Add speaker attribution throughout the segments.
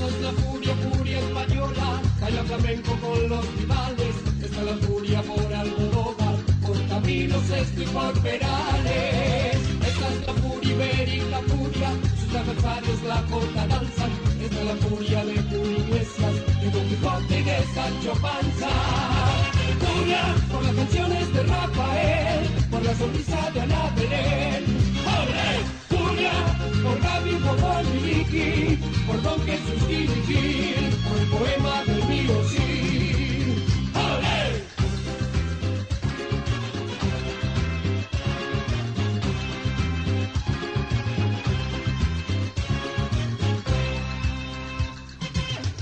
Speaker 1: Es la furia, furia española, baila flamenco con los rivales. Esta es la furia por Almodóvar, por caminos esto y por perales. Esta es la furia ibérica, furia, sus adversarios la corta danzan. Esta es la furia de Julio Iglesias, de Don Quijote y de Sancho Panza. Furia por las canciones de Rafael, por la sonrisa de Ana. Por Gaby, por Miliki, por Don Jesús Gil, por el poema del mío sí. ¡Ole!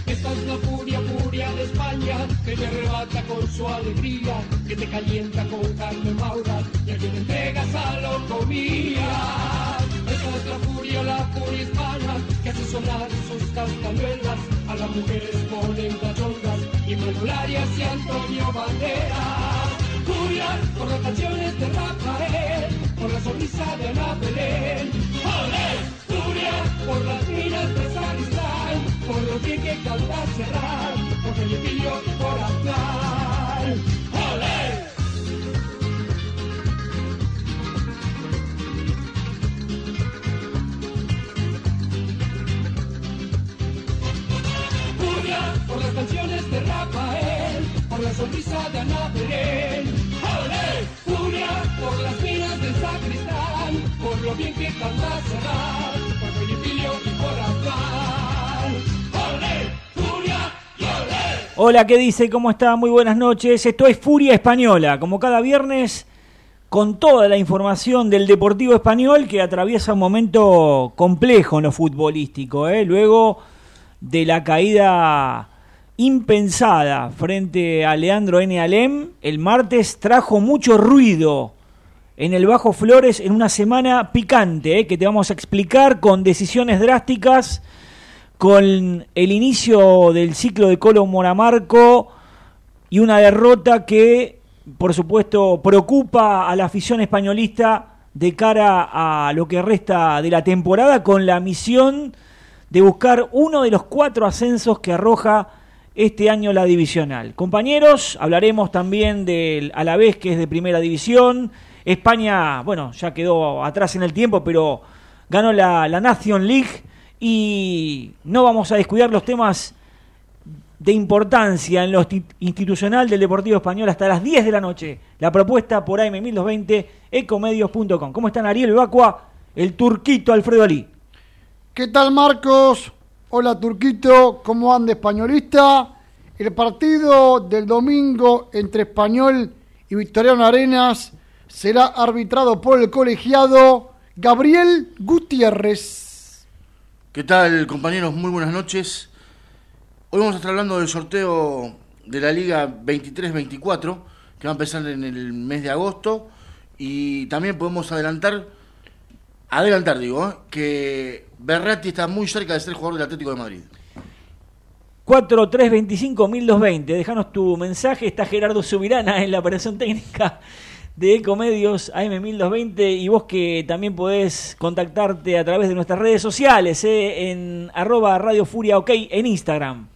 Speaker 1: Esta es la furia, furia de España, que te arrebata con su alegría, que te calienta con carne maura y a quien entregas a lo comía. Es la furia, la furia hispana, que hace sonar sus castañuelas, a las mujeres ponen cachondas, y Manuel y Antonio Banderas. Furia por las canciones de Rafael, por la sonrisa de Ana Belén. ¡Olé! Furia por las minas de Sacristán, por lo bien que canta Serrat, por Felipillo y por Aznar. Por las canciones de Rafael, por la sonrisa de Ana Belén. ¡Olé! Furia por las minas del sacristán, por lo bien que canta Serrat, por Felipillo y por Aznar. ¡Olé! Furia y olé.
Speaker 2: Hola, ¿qué dice? ¿Cómo está? Muy buenas noches. Esto es Furia Española, como cada viernes, con toda la información del Deportivo Español que atraviesa un momento complejo en lo futbolístico. ¿eh? Luego de la caída impensada frente a Leandro N. Alem, el martes trajo mucho ruido en el Bajo Flores en una semana picante, ¿eh? que te vamos a explicar con decisiones drásticas con el inicio del ciclo de Colo Moramarco y una derrota que, por supuesto, preocupa a la afición españolista de cara a lo que resta de la temporada con la misión de buscar uno de los cuatro ascensos que arroja este año la divisional. Compañeros, hablaremos también del Alavés, que es de primera división. España, bueno, ya quedó atrás en el tiempo, pero ganó la, la Nation League y no vamos a descuidar los temas de importancia en lo institucional del Deportivo Español hasta las 10 de la noche. La propuesta por AM1220, ecomedios.com. ¿Cómo están Ariel Vacua, el turquito Alfredo Ali?
Speaker 3: ¿Qué tal Marcos? Hola Turquito, ¿cómo anda españolista? El partido del domingo entre Español y Victoriano Arenas será arbitrado por el colegiado Gabriel Gutiérrez.
Speaker 4: ¿Qué tal, compañeros? Muy buenas noches. Hoy vamos a estar hablando del sorteo de la Liga 23-24, que va a empezar en el mes de agosto. Y también podemos adelantar, adelantar digo, ¿eh? que Berratti está muy cerca de ser jugador del Atlético de Madrid.
Speaker 2: 4-3-25-1220. Déjanos tu mensaje. Está Gerardo Subirana en la operación técnica de Ecomedios AM1220 y vos que también podés contactarte a través de nuestras redes sociales ¿eh? en arroba Radio Furia OK en Instagram.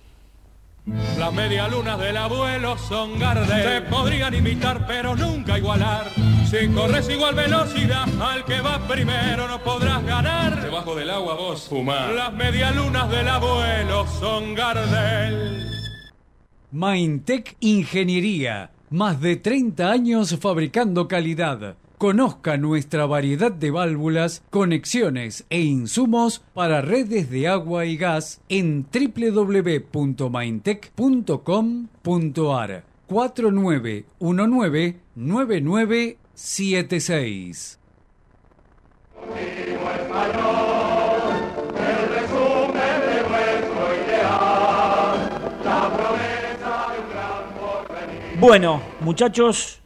Speaker 5: Las medialunas del abuelo son Gardel. Se podrían imitar, pero nunca igualar. Si corres igual velocidad al que va primero, no podrás ganar. Debajo del agua vos fumar. Las medialunas del abuelo son Gardel.
Speaker 6: Maintech Ingeniería. Más de 30 años fabricando calidad. Conozca nuestra variedad de válvulas, conexiones e insumos para redes de agua y gas en www.maintech.com.ar 4919-9976.
Speaker 2: Bueno, muchachos,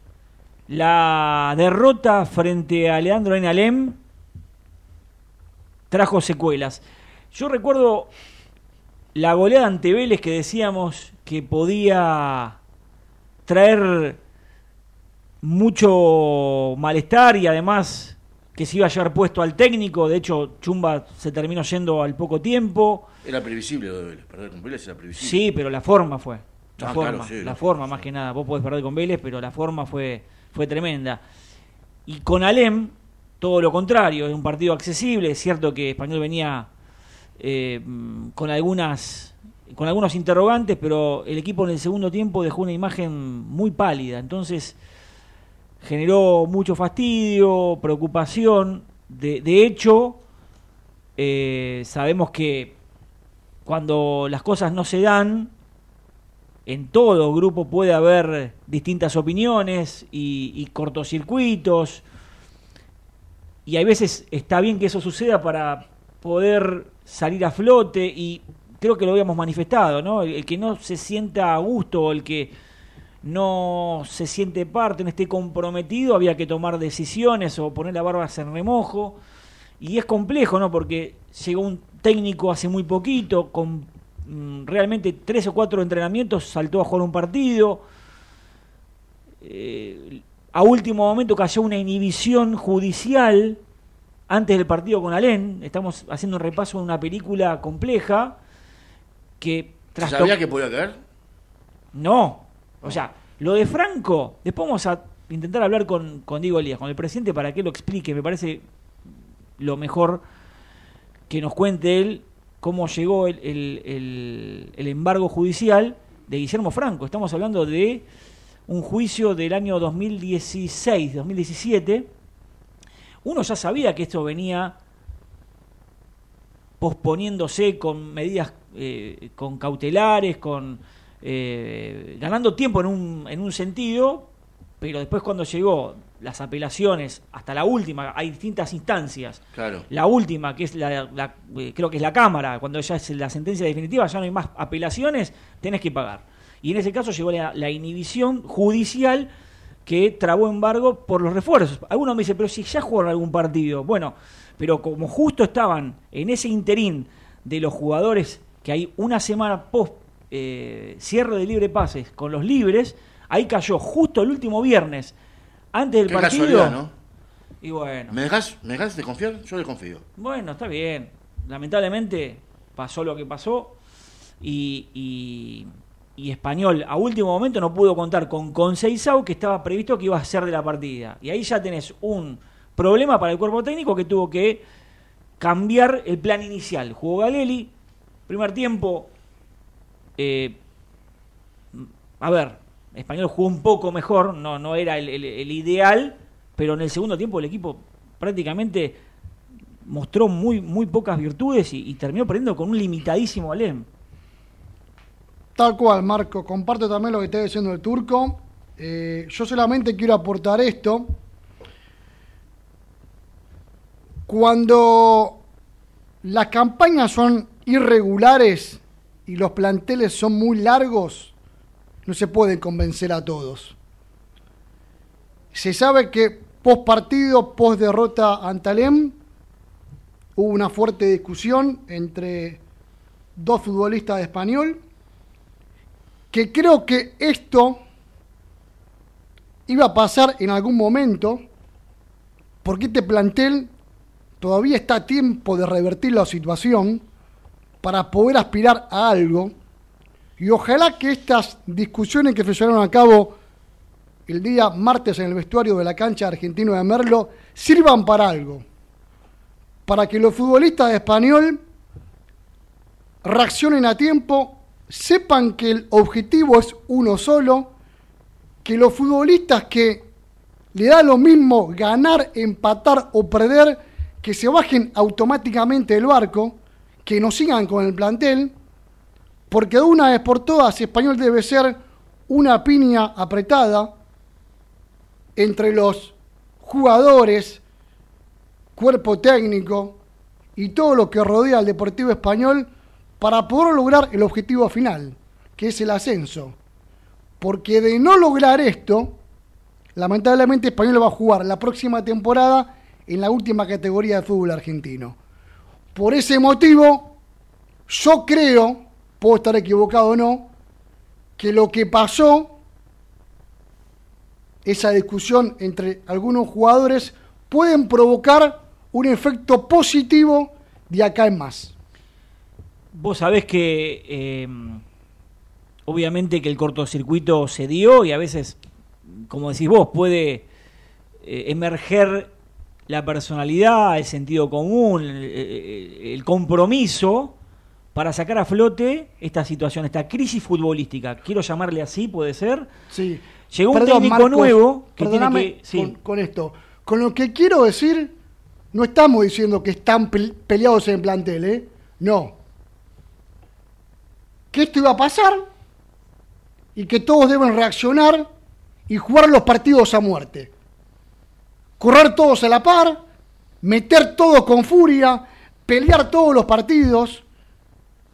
Speaker 2: la derrota frente a Leandro en Alem trajo secuelas. Yo recuerdo la goleada ante Vélez que decíamos que podía traer mucho malestar y además que se iba a llevar puesto al técnico. De hecho, Chumba se terminó yendo al poco tiempo.
Speaker 4: Era previsible lo de Vélez, perder con Vélez era previsible.
Speaker 2: Sí, pero la forma fue. La
Speaker 4: Ah,
Speaker 2: forma,
Speaker 4: claro, sí,
Speaker 2: la forma
Speaker 4: sí.
Speaker 2: más que nada. Vos podés perder con Vélez, pero la forma fue, fue tremenda. Y con Alem, todo lo contrario, es un partido accesible. Es cierto que Español venía eh, con algunas con algunos interrogantes, pero el equipo en el segundo tiempo dejó una imagen muy pálida. Entonces generó mucho fastidio, preocupación. De, de hecho, eh, sabemos que cuando las cosas no se dan, en todo grupo puede haber distintas opiniones y, cortocircuitos. Y hay veces está bien que eso suceda para poder salir a flote y creo que lo habíamos manifestado, ¿no? El, que no se sienta a gusto o el que no se siente parte, no esté comprometido, había que tomar decisiones o poner la barba en remojo. Y es complejo, ¿no? Porque llegó un técnico hace muy poquito, con realmente tres o cuatro entrenamientos, saltó a jugar un partido. Eh, a último momento cayó una inhibición judicial antes del partido con Alén. Estamos haciendo un repaso de una película compleja que
Speaker 4: ¿Se
Speaker 2: trasto-
Speaker 4: sabía que podía caer?
Speaker 2: no. O sea, lo de Franco, después vamos a intentar hablar con, con Diego Elías, con el presidente, para que lo explique. Me parece lo mejor que nos cuente él cómo llegó el, el- el- embargo judicial de Guillermo Franco. Estamos hablando de un juicio del año 2016, 2017. Uno ya sabía que esto venía posponiéndose con medidas eh, con cautelares, con eh, ganando tiempo en un, en un sentido, pero después cuando llegó las apelaciones hasta la última, hay distintas instancias.
Speaker 4: Claro.
Speaker 2: La última, que es la, la- eh, creo que es la Cámara, cuando ya es la sentencia definitiva, ya no hay más apelaciones, tenés que pagar. Y en ese caso llegó la, la inhibición judicial que trabó embargo por los refuerzos. Algunos me dicen, pero si ya jugaron algún partido. Bueno, pero como justo estaban en ese interín de los jugadores que hay una semana post eh, cierre de libre pases con los libres, ahí cayó justo el último viernes, antes del
Speaker 4: Qué
Speaker 2: partido.
Speaker 4: ¿no?
Speaker 2: Y bueno.
Speaker 4: ¿Me dejas, ¿Me dejás de confiar? Yo le confío.
Speaker 2: Bueno, está bien. Lamentablemente pasó lo que pasó y, y, y Español a último momento no pudo contar con Conceizao que estaba previsto que iba a ser de la partida. Y ahí ya tenés un problema para el cuerpo técnico que tuvo que cambiar el plan inicial. Jugó Galeli, primer tiempo, eh, a ver, Español jugó un poco mejor, no, no era el, ideal, pero en el segundo tiempo el equipo prácticamente mostró muy, muy pocas virtudes y, y terminó perdiendo con un limitadísimo Alem.
Speaker 3: Tal cual, Marco. Comparto también lo que está diciendo el turco. Eh, yo solamente quiero aportar esto. Cuando las campañas son irregulares y los planteles son muy largos, no se pueden convencer a todos. Se sabe que post partido, post derrota ante Alem, hubo una fuerte discusión entre dos futbolistas de español que creo que esto iba a pasar en algún momento, porque este plantel todavía está a tiempo de revertir la situación para poder aspirar a algo, y ojalá que estas discusiones que se llevaron a cabo el día martes en el vestuario de la cancha argentino de Merlo sirvan para algo, para que los futbolistas de español reaccionen a tiempo, sepan que el objetivo es uno solo, que los futbolistas que le da lo mismo ganar, empatar o perder, que se bajen automáticamente del barco, que no sigan con el plantel, porque una vez por todas Español debe ser una piña apretada entre los jugadores, cuerpo técnico y todo lo que rodea al Deportivo Español para poder lograr el objetivo final, que es el ascenso. Porque de no lograr esto, lamentablemente Español va a jugar la próxima temporada en la última categoría de fútbol argentino. Por ese motivo, yo creo, puedo estar equivocado o no, que lo que pasó, esa discusión entre algunos jugadores, pueden provocar un efecto positivo de acá en más.
Speaker 2: Vos sabés que eh, obviamente que el cortocircuito se dio y a veces, como decís vos, puede eh, emerger la personalidad, el sentido común, el compromiso para sacar a flote esta situación, esta crisis futbolística. Quiero llamarle así, puede ser.
Speaker 3: Sí.
Speaker 2: Llegó un técnico
Speaker 3: Marcos,
Speaker 2: nuevo que tiene que. sí.
Speaker 3: con, con esto. Con lo que quiero decir, no estamos diciendo que están pel- peleados en el plantel, ¿eh? No. Que esto iba a pasar y que todos deben reaccionar y jugar los partidos a muerte. Correr todos a la par, meter todos con furia, pelear todos los partidos,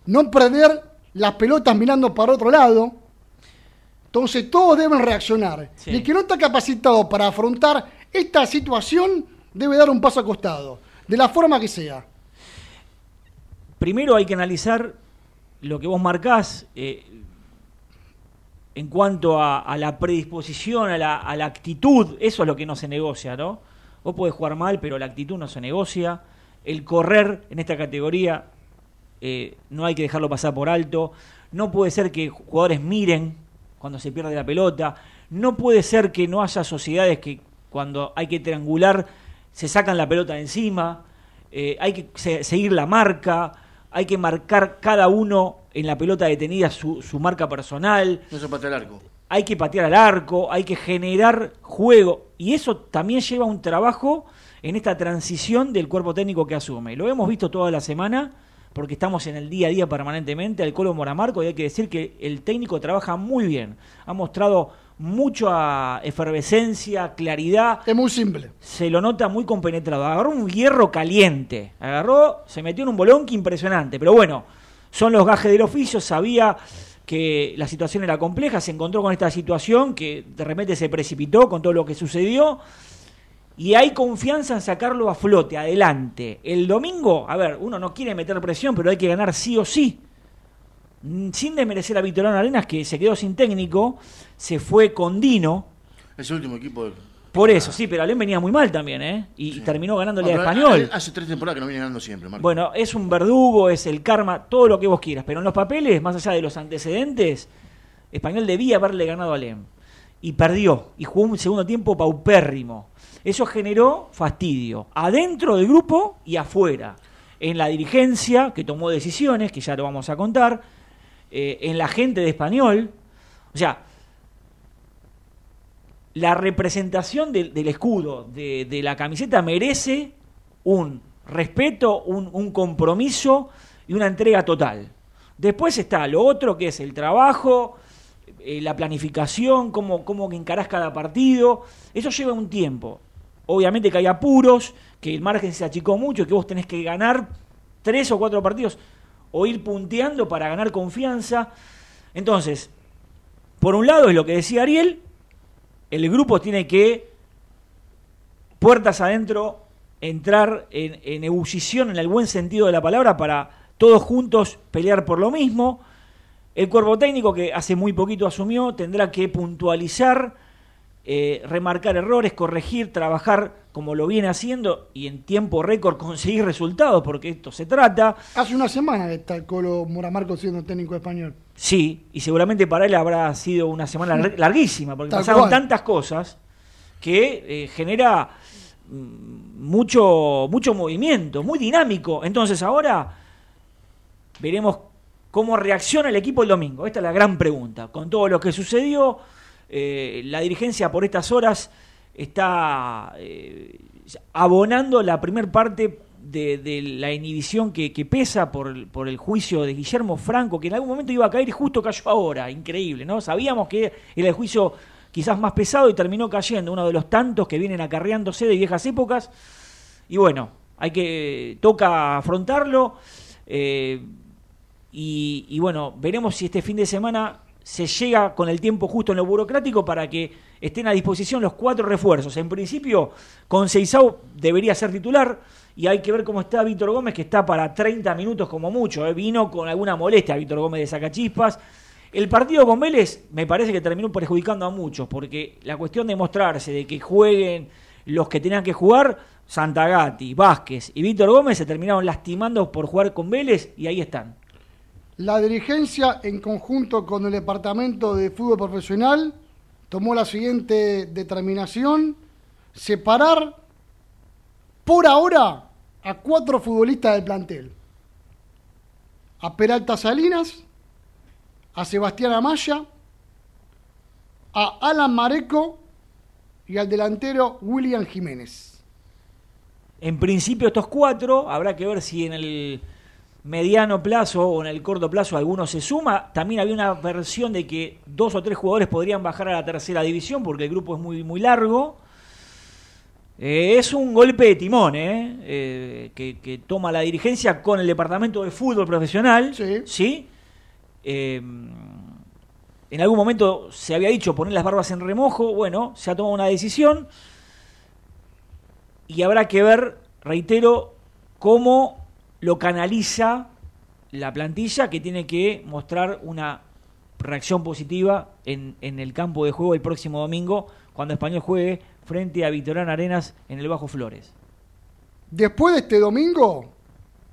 Speaker 3: no perder las pelotas mirando para otro lado. Entonces todos deben reaccionar.
Speaker 2: Sí.
Speaker 3: Y el que no está capacitado para afrontar esta situación debe dar un paso a costado, de la forma que sea.
Speaker 2: Primero hay que analizar lo que vos marcás eh, en cuanto a, a la predisposición, a la, a la actitud. Eso es lo que no se negocia, ¿no? Vos podés jugar mal, pero la actitud no se negocia. El correr en esta categoría eh, no hay que dejarlo pasar por alto. No puede ser que jugadores miren cuando se pierde la pelota. No puede ser que no haya sociedades que cuando hay que triangular se sacan la pelota de encima. Eh, hay que se- seguir la marca. Hay que marcar cada uno en la pelota detenida su, su marca personal
Speaker 4: No se patea el arco.
Speaker 2: hay que patear al arco, hay que generar juego. Y eso también lleva un trabajo en esta transición del cuerpo técnico que asume. Lo hemos visto toda la semana, porque estamos en el día a día permanentemente al Colo Moramarco y hay que decir que el técnico trabaja muy bien. Ha mostrado mucha efervescencia, claridad,
Speaker 3: Es muy simple.
Speaker 2: se lo nota muy compenetrado. Agarró un hierro caliente. Agarró, se metió en un bolón que impresionante. Pero bueno, son los gajes del oficio. Sabía que la situación era compleja. Se encontró con esta situación que de repente se precipitó con todo lo que sucedió. Y hay confianza en sacarlo a flote, adelante. El domingo, a ver, uno no quiere meter presión, pero hay que ganar sí o sí. Mm, Sin desmerecer a Vitorano Arenas, que se quedó sin técnico, se fue con Dino.
Speaker 4: Es el último equipo del.
Speaker 2: Por eso, sí, pero Alén venía muy mal también, ¿eh? Y,
Speaker 4: Sí.
Speaker 2: terminó ganándole
Speaker 4: No,
Speaker 2: a
Speaker 4: pero
Speaker 2: Español.
Speaker 4: Hace tres temporadas que no viene ganando siempre, Marco.
Speaker 2: Bueno, es un verdugo, es el karma, todo lo que vos quieras. Pero en los papeles, más allá de los antecedentes, Español debía haberle ganado a Alem. Y perdió. Y jugó un segundo tiempo paupérrimo. Eso generó fastidio. Adentro del grupo y afuera. En la dirigencia, que tomó decisiones, que ya lo vamos a contar. eh, en la gente de Español. O sea, la representación del, escudo, de, la camiseta, merece un respeto, un, un compromiso y una entrega total. Después está lo otro que es el trabajo, eh, la planificación, cómo, cómo encarás cada partido. Eso lleva un tiempo. Obviamente que hay apuros, que el margen se achicó mucho, que vos tenés que ganar tres o cuatro partidos o ir punteando para ganar confianza. Entonces, por un lado es lo que decía Ariel, el grupo tiene que, puertas adentro, entrar en, en ebullición en el buen sentido de la palabra para todos juntos pelear por lo mismo. El cuerpo técnico que hace muy poquito asumió tendrá que puntualizar, eh, remarcar errores, corregir, trabajar como lo viene haciendo y en tiempo récord conseguir resultados, porque esto se trata.
Speaker 3: Hace una semana que está el Colo Moramarco siendo técnico español.
Speaker 2: Sí, y seguramente para él habrá sido una semana lar- larguísima, porque
Speaker 3: Tal
Speaker 2: pasaron
Speaker 3: cual.
Speaker 2: tantas cosas que eh, genera mm, mucho, mucho movimiento, muy dinámico. Entonces ahora veremos cómo reacciona el equipo el domingo. Esta es la gran pregunta. Con todo lo que sucedió, eh, la dirigencia por estas horas está eh, abonando la primer parte de, la inhibición que, pesa por, el- juicio de Guillermo Franco, que en algún momento iba a caer y justo cayó ahora. Increíble, ¿no? Sabíamos que era el juicio quizás más pesado y terminó cayendo, uno de los tantos que vienen acarreándose de viejas épocas. Y bueno, hay que toca afrontarlo. eh, y bueno, veremos si este fin de semana se llega con el tiempo justo en lo burocrático para que estén a disposición los cuatro refuerzos. En principio, con Seisau debería ser titular y hay que ver cómo está Víctor Gómez, que está para 30 minutos como mucho. ¿eh? Vino con alguna molestia Víctor Gómez de Sacachispas. El partido con Vélez me parece que terminó perjudicando a muchos, porque la cuestión de mostrarse, de que jueguen los que tenían que jugar, Santagati, Vázquez y Víctor Gómez se terminaron lastimando por jugar con Vélez y ahí están.
Speaker 3: La dirigencia en conjunto con el Departamento de Fútbol Profesional tomó la siguiente determinación, separar por ahora a cuatro futbolistas del plantel. A Peralta Salinas, a Sebastián Amaya, a Alan Mareco y al delantero William Jiménez.
Speaker 2: En principio estos cuatro, habrá que ver si en el mediano plazo o en el corto plazo alguno se suma. También había una versión de que dos o tres jugadores podrían bajar a la tercera división porque el grupo es muy, muy largo. Eh, es un golpe de timón eh, eh, que, toma la dirigencia con el departamento de fútbol profesional. Sí. en algún momento se había dicho poner las barbas en remojo. Bueno, se ha tomado una decisión. Y habrá que ver, reitero, cómo lo canaliza la plantilla que tiene que mostrar una reacción positiva en, en el campo de juego el próximo domingo cuando Español juegue frente a Victoriano Arenas en el Bajo Flores.
Speaker 3: Después de este domingo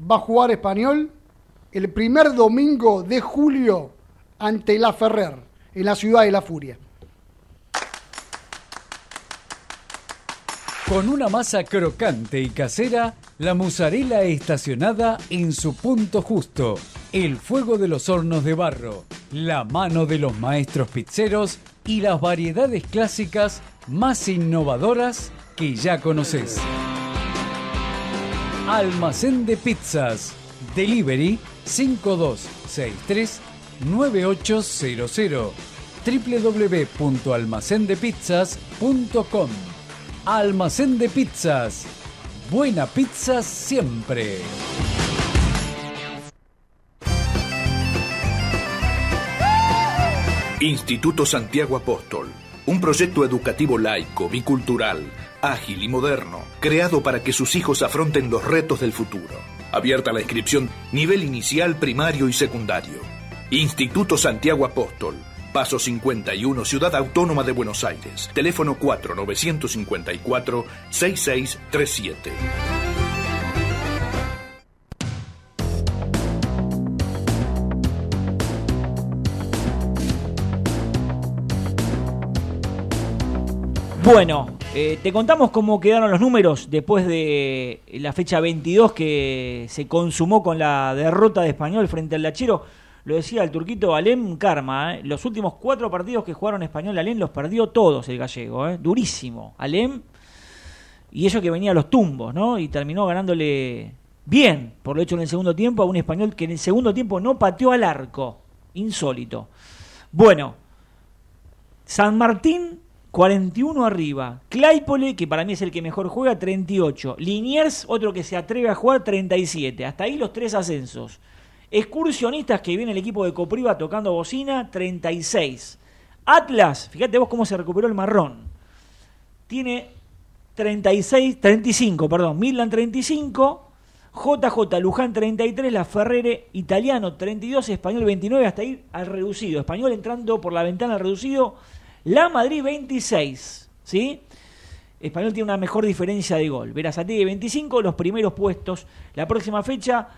Speaker 3: va a jugar Español el primer domingo de julio ante la Ferrer, en la ciudad de la Furia.
Speaker 6: Con una masa crocante y casera, la musarela estacionada en su punto justo, el fuego de los hornos de barro, la mano de los maestros pizzeros y las variedades clásicas más innovadoras que ya conoces. Almacén de pizzas. Delivery 5263 9800 www.almacendepizzas.com Almacén de pizzas. Buena pizza siempre.
Speaker 7: Instituto Santiago Apóstol un proyecto educativo laico, bicultural, ágil y moderno, creado para que sus hijos afronten los retos del futuro. Abierta la inscripción nivel inicial, primario y secundario. Instituto Santiago Apóstol, Paso 51, Ciudad Autónoma de Buenos Aires. Teléfono 4954 6637.
Speaker 2: Bueno, eh, te contamos cómo quedaron los números después de la fecha 22 que se consumó con la derrota de Español frente al Lachero. Lo decía el turquito Alem Karma, eh. los últimos cuatro partidos que jugaron Español Alem los perdió todos el gallego, eh. durísimo. Alem, y eso que venía a los tumbos, ¿no? Y terminó ganándole bien, por lo hecho en el segundo tiempo, a un español que en el segundo tiempo no pateó al arco. Insólito. Bueno, San Martín 41 arriba. Claypole, que para mí es el que mejor juega, 38. Liniers, otro que se atreve a jugar, 37. Hasta ahí los tres ascensos. Excursionistas, que viene el equipo de Copriva tocando bocina, 36. Atlas, fíjate vos cómo se recuperó el marrón. Tiene 36, 35, perdón. Midland 35. JJ Luján 33, La Ferrere Italiano 32, Español 29, hasta ahí al reducido. Español entrando por la ventana al reducido la Madrid 26, ¿sí? Español tiene una mejor diferencia de gol. Verazategui 25, los primeros puestos. La próxima fecha,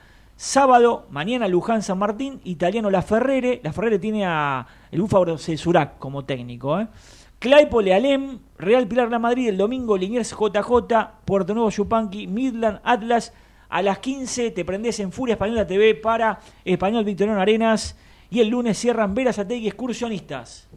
Speaker 2: sábado, mañana Luján San Martín, italiano La Ferrere. La Ferrere tiene a el Búfalo Cesurac como técnico. ¿eh? Claypole Real Pilar La Madrid, el domingo Liniers JJ, Puerto Nuevo Yupanqui, Midland Atlas. A las 15 te prendes en Furia Española TV para Español Victoriano Arenas. Y el lunes cierran Verazategui Excursionistas.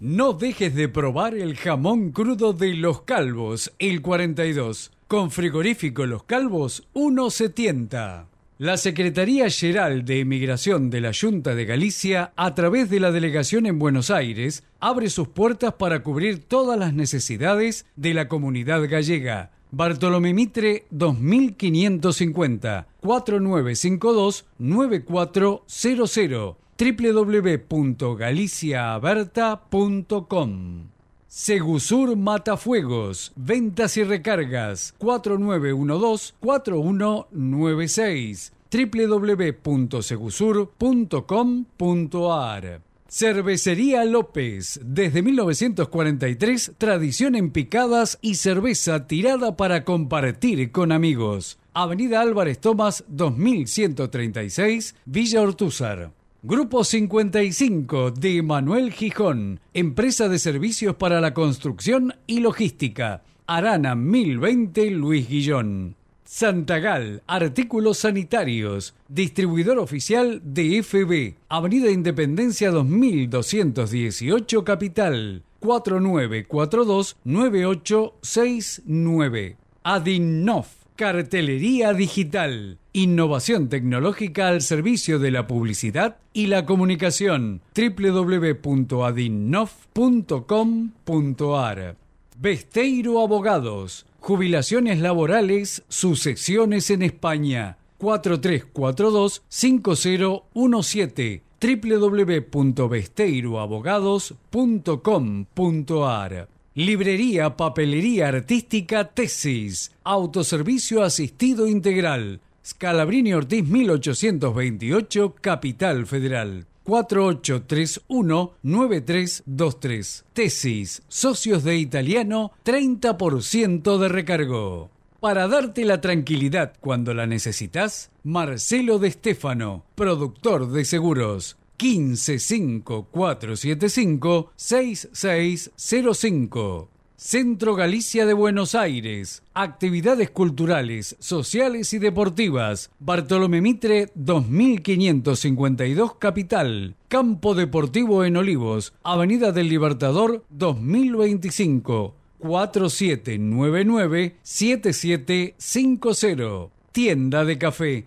Speaker 6: No dejes de probar el jamón crudo de Los Calvos, el 42. Con frigorífico Los Calvos, 1,70. La Secretaría General de Emigración de la Junta de Galicia, a través de la delegación en Buenos Aires, abre sus puertas para cubrir todas las necesidades de la comunidad gallega. Bartolomé Mitre 2550 4952 9400 www.galiciaaberta.com Segusur Matafuegos, ventas y recargas. 4912-4196 www.segusur.com.ar Cervecería López, desde 1943, tradición en picadas y cerveza tirada para compartir con amigos. Avenida Álvarez Tomás 2136, Villa Ortúzar. Grupo 55 de Manuel Gijón, empresa de servicios para la construcción y logística. Arana 1020 Luis Guillón. Santagal, artículos sanitarios, distribuidor oficial de FB, Avenida Independencia 2218 Capital, 4942-9869. Adinnof, cartelería digital, innovación tecnológica al servicio de la publicidad y la comunicación, www.adinnof.com.ar. Besteiro Abogados, jubilaciones laborales, sucesiones en España, 4342-5017 www.besteiroabogados.com.ar Librería Papelería Artística Tesis. Autoservicio Asistido Integral Scalabrini Ortiz 1828 Capital Federal 4831-9323. Tesis, socios de italiano, 30% de recargo. Para darte la tranquilidad cuando la necesitas, Marcelo de Stefano, productor de seguros. 155475-6605. Centro Galicia de Buenos Aires. Actividades culturales, sociales y deportivas. Bartolomé Mitre 2552 Capital. Campo Deportivo en Olivos. Avenida del Libertador 2025. 4799-7750. Tienda de café,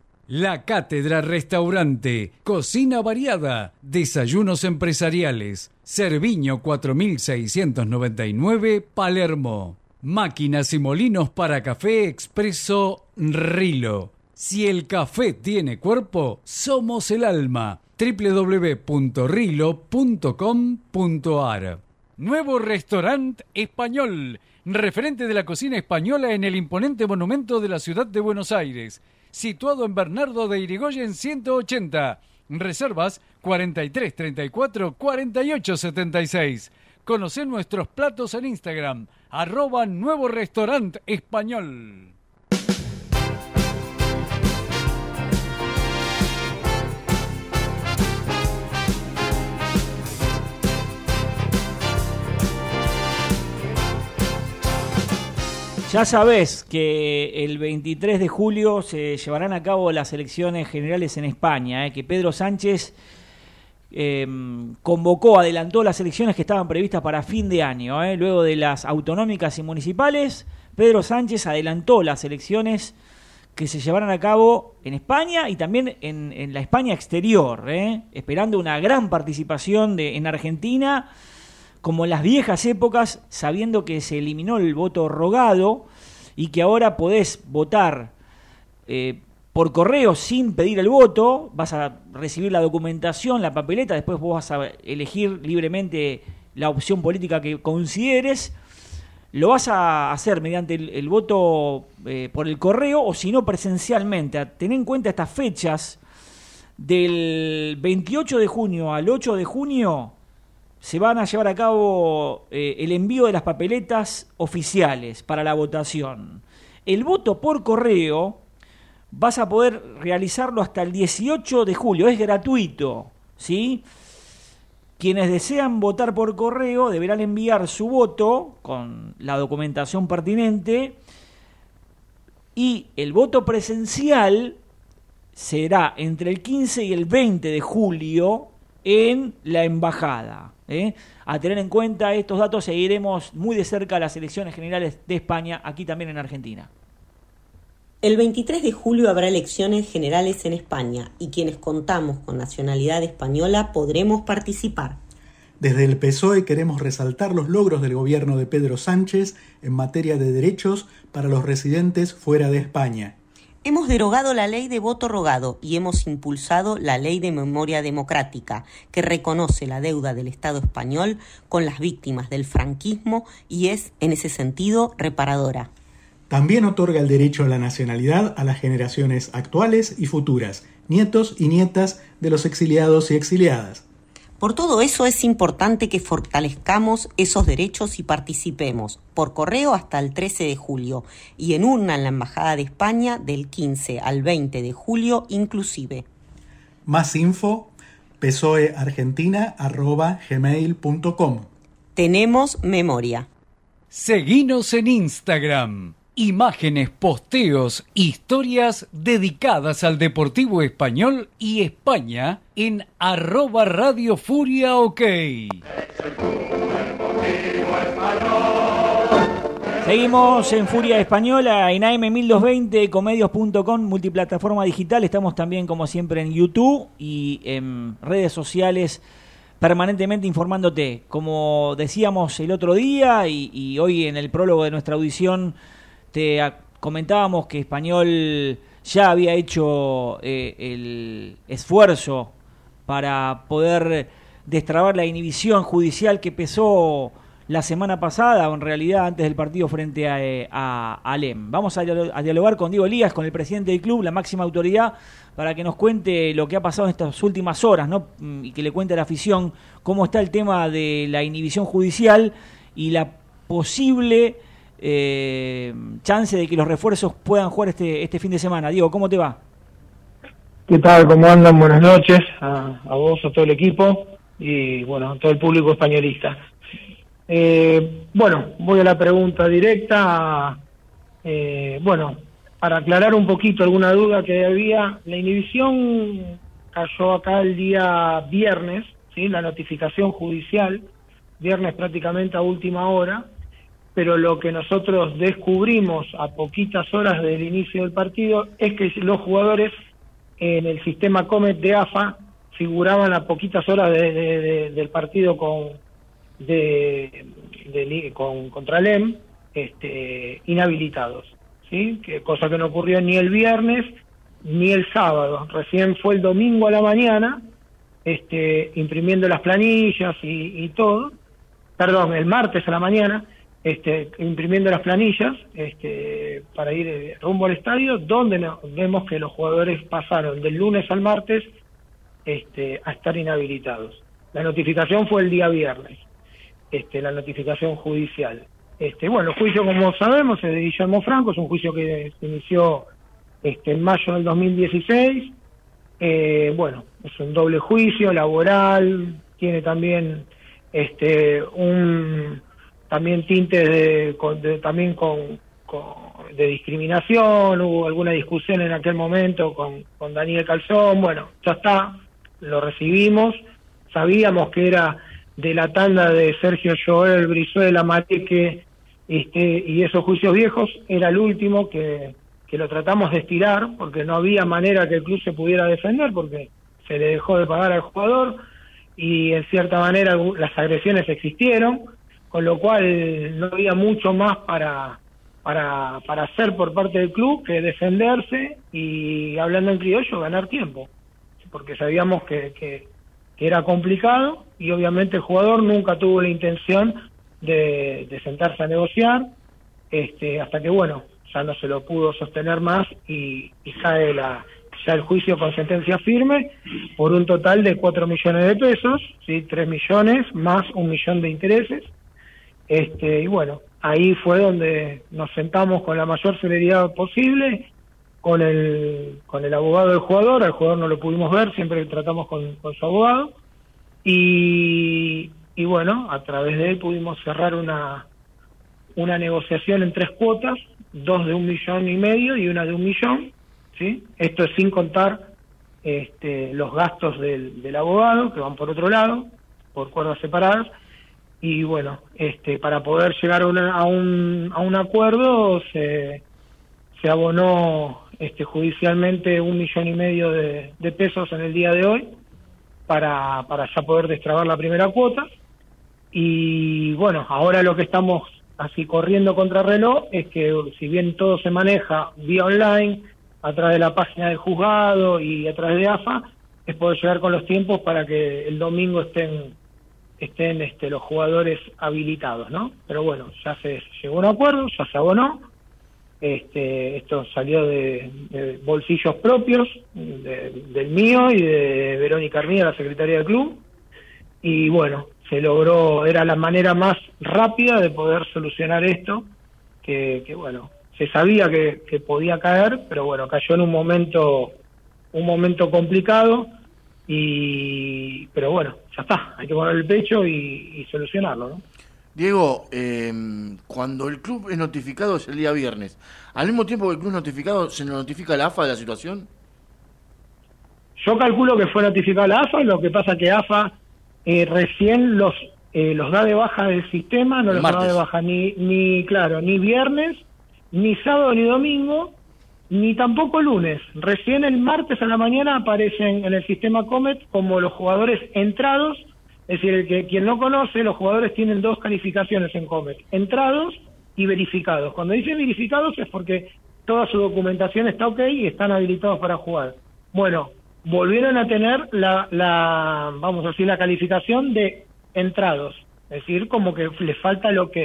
Speaker 6: La Cátedra Restaurante, cocina variada, desayunos empresariales, Cerviño 4699, Palermo. Máquinas y molinos para café expreso Rilo. Si el café tiene cuerpo, somos el alma. www.rilo.com.ar Nuevo restaurante español, referente de la cocina española en el imponente monumento de la ciudad de Buenos Aires situado en Bernardo de Irigoyen 180. Reservas 43 34 48 76. Conoce nuestros platos en Instagram, arroba nuevo restaurante español.
Speaker 2: Ya sabés que el 23 de julio se llevarán a cabo las elecciones generales en España, eh, que Pedro Sánchez em, convocó, adelantó las elecciones que estaban previstas para fin de año. Eh, luego de las autonómicas y municipales, Pedro Sánchez adelantó las elecciones que se llevarán a cabo en España y también en, la España exterior, eh, esperando una gran participación de, en Argentina como las viejas épocas, sabiendo que se eliminó el voto rogado y que ahora podés votar eh, por correo sin pedir el voto, vas a recibir la documentación, la papeleta, después vos vas a elegir libremente la opción política que consideres, lo vas a hacer mediante el, voto eh, por el correo o si no presencialmente. Ten en cuenta estas fechas del 28 de junio al 8 de junio se van a llevar a cabo eh, el envío de las papeletas oficiales para la votación. El voto por correo vas a poder realizarlo hasta el 18 de julio, es gratuito, ¿sí? Quienes desean votar por correo deberán enviar su voto con la documentación pertinente y el voto presencial será entre el 15 y el 20 de julio en la embajada. ¿eh? A tener en cuenta estos datos, seguiremos muy de cerca las elecciones generales de España, aquí también en Argentina.
Speaker 8: El 23 de julio habrá elecciones generales en España y quienes contamos con nacionalidad española podremos participar.
Speaker 9: Desde el PSOE queremos resaltar los logros del gobierno de Pedro Sánchez en materia de derechos para los residentes fuera de España
Speaker 8: Hemos derogado la ley de voto rogado y hemos impulsado la ley de memoria democrática, que reconoce la deuda del Estado español con las víctimas del franquismo y es, en ese sentido, reparadora.
Speaker 9: También otorga el derecho a la nacionalidad a las generaciones actuales y futuras, nietos y nietas de los exiliados y exiliadas.
Speaker 8: Por todo eso es importante que fortalezcamos esos derechos y participemos por correo hasta el 13 de julio y en urna en la Embajada de España del 15 al 20 de julio inclusive.
Speaker 9: Más info pesoeargentina.gmail.com
Speaker 8: Tenemos memoria.
Speaker 6: Seguinos en Instagram imágenes, posteos, historias dedicadas al Deportivo Español y España en arroba Radio Furia OK.
Speaker 2: Seguimos en Furia Española, en AM1220, comedios.com, multiplataforma digital. Estamos también, como siempre, en YouTube y en redes sociales permanentemente informándote. Como decíamos el otro día y, y hoy en el prólogo de nuestra audición, te comentábamos que Español ya había hecho eh, el esfuerzo para poder destrabar la inhibición judicial que pesó la semana pasada, o en realidad antes del partido frente a, eh, Alem. Vamos a, dialogar con Diego Lías, con el presidente del club, la máxima autoridad, para que nos cuente lo que ha pasado en estas últimas horas, ¿no? Mm, y que le cuente a la afición cómo está el tema de la inhibición judicial y la posible eh, chance de que los refuerzos puedan jugar este, este fin de semana. Diego, ¿cómo te va?
Speaker 10: ¿Qué tal? ¿Cómo andan? Buenas noches a, vos, a todo el equipo y bueno, a todo el público españolista. Eh, bueno, voy a la pregunta directa. Eh, bueno, para aclarar un poquito alguna duda que había, la inhibición cayó acá el día viernes, ¿sí? la notificación judicial, viernes prácticamente a última hora, pero lo que nosotros descubrimos a poquitas horas del inicio del partido es que los jugadores en el sistema Comet de AFA figuraban a poquitas horas del partido con, de, con contra LEM este, inhabilitados, ¿sí? que, cosa que no ocurrió ni el viernes ni el sábado, recién fue el domingo a la mañana este, imprimiendo las planillas y todo, perdón, el martes a la mañana, este, imprimiendo las planillas este, para ir eh, rumbo al estadio, donde vemos que los jugadores pasaron del lunes al martes este, a estar inhabilitados. La notificación fue el día viernes, este, la notificación judicial. Este, bueno, el juicio, como sabemos, es de Guillermo Franco, es un juicio que se inició este, en mayo del 2016. Eh, bueno, es un doble juicio laboral, tiene también este, un también tintes de, también con, de discriminación, hubo alguna discusión en aquel momento con, con Daniel Calzón, bueno, ya está, lo recibimos, sabíamos que era de la tanda de Sergio Joel, Brizuela, Mateque este, y esos juicios viejos, era el último que, que lo tratamos de estirar, porque no había manera que el club se pudiera defender, porque se le dejó de pagar al jugador y en cierta manera las agresiones existieron con lo cual no había mucho más para, para, para hacer por parte del club que defenderse y, hablando en criollo, ganar tiempo, porque sabíamos que, que, era complicado y obviamente el jugador nunca tuvo la intención de, de sentarse a negociar, este, hasta que, bueno, ya no se lo pudo sostener más y, y sale la, ya el juicio con sentencia firme por un total de 4 millones de pesos, ¿sí? 3 millones más un millón de intereses este, y bueno, ahí fue donde nos sentamos con la mayor celeridad posible con el, con el abogado del jugador, al jugador no lo pudimos ver, siempre tratamos con, su abogado, y, y, bueno, a través de él pudimos cerrar una, una negociación en tres cuotas, dos de un millón y medio y una de un millón, ¿sí? Esto es sin contar este, los gastos del, del abogado, que van por otro lado, por cuerdas separadas, y bueno, este, para poder llegar a, a, un, a un acuerdo se, se abonó este, judicialmente un millón y medio de, pesos en el día de hoy para, para ya poder destrabar la primera cuota. Y bueno, ahora lo que estamos así corriendo contra reloj es que si bien todo se maneja vía online, a través de la página del juzgado y a través de AFA, es poder llegar con los tiempos para que el domingo estén estén este, los jugadores habilitados, ¿no? Pero bueno, ya se llegó a un acuerdo, ya se abonó, este, esto salió de, bolsillos propios, del mío y de Verónica Armida, la secretaria del club, y bueno, se logró, era la manera más rápida de poder solucionar esto, que, que bueno, se sabía que, que podía caer, pero bueno, cayó en un momento, un momento complicado, y pero bueno, ya está, hay que poner el pecho y, solucionarlo, ¿no?
Speaker 4: Diego, eh, cuando el club es notificado es el día viernes. ¿Al mismo tiempo que el club es notificado, se notifica la AFA de la situación?
Speaker 10: Yo calculo que fue notificado la AFA, lo que pasa que AFA eh, recién los eh, los da de baja del sistema, no los da de baja ni, ni, claro, ni viernes, ni sábado, ni domingo, ni tampoco lunes. Recién el martes a la mañana aparecen en el sistema Comet como los jugadores entrados, es decir, que quien no conoce, los jugadores tienen dos calificaciones en Comet, entrados y verificados. Cuando dice verificados es porque toda su documentación está ok y están habilitados para jugar. Bueno, volvieron a tener la, la vamos a decir, la calificación de entrados, es decir, como que les falta el ok.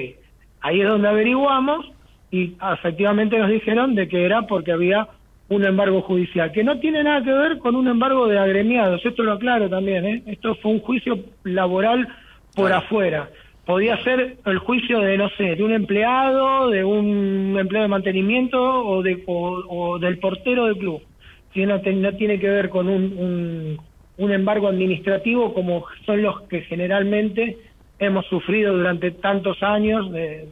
Speaker 10: Ahí es donde averiguamos y efectivamente nos dijeron de que era porque había un embargo judicial, que no tiene nada que ver con un embargo de agremiados, esto lo aclaro también, ¿eh? esto fue un juicio laboral por afuera. Podía ser el juicio de, no sé, de un empleado, de un empleado de mantenimiento o, de, o, del portero del club. Si no, no, tiene que ver con un, un, un embargo administrativo como son los que generalmente hemos sufrido durante tantos años de,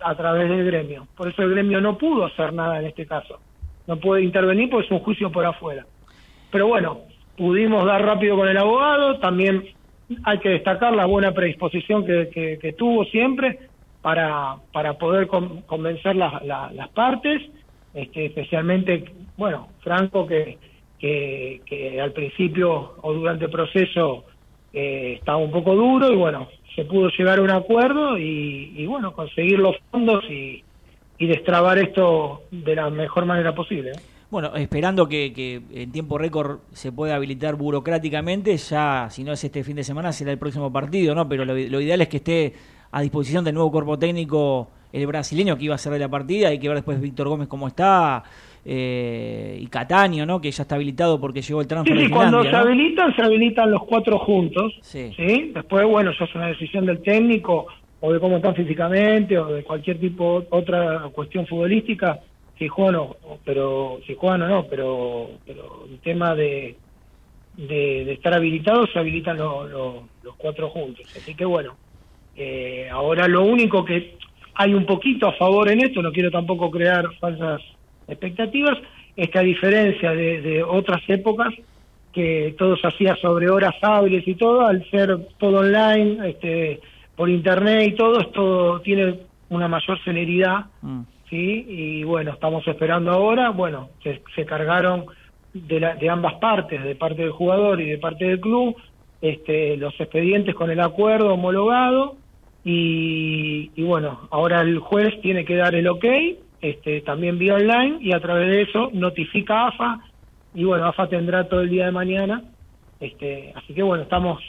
Speaker 10: a través del gremio. Por eso el gremio no pudo hacer nada en este caso. No puede intervenir porque es un juicio por afuera. Pero bueno, pudimos dar rápido con el abogado, también hay que destacar la buena predisposición que, tuvo siempre para, para poder convencer las, partes, este, especialmente, bueno, Franco que, que, que al principio o durante el proceso eh, estaba un poco duro y bueno, se pudo llegar a un acuerdo y, bueno, conseguir los fondos y, destrabar esto de la mejor manera posible.
Speaker 2: Bueno, esperando que, en tiempo récord se pueda habilitar burocráticamente, ya si no es este fin de semana será el próximo partido, ¿no? Pero lo, ideal es que esté a disposición del nuevo cuerpo técnico el brasileño que iba a ser de la partida, hay que ver después Víctor Gómez cómo está, eh, y Cataño, ¿no? Que ya está habilitado porque llegó el transfer
Speaker 10: sí, cuando se habilitan, se habilitan los cuatro juntos. Sí. Después, bueno, ya es una decisión del técnico o de cómo están físicamente o de cualquier tipo otra cuestión futbolística si juegan o pero si juegan o no pero pero el tema de de, estar habilitados se habilitan los cuatro juntos así que bueno eh, ahora lo único que hay un poquito a favor en esto no quiero tampoco crear falsas expectativas es que a diferencia de, otras épocas que todo se hacía sobre horas hábiles y todo, al ser todo online, este, por internet y todo, esto tiene una mayor celeridad, mm. ¿sí? Y bueno, estamos esperando ahora, bueno, se, se cargaron de, la, de ambas partes, de parte del jugador y de parte del club, este, los expedientes con el acuerdo homologado y, y bueno, ahora el juez tiene que dar el ok este, también vía online y a través de eso notifica AFA y bueno, AFA tendrá todo el día de mañana. Este, así que bueno, estamos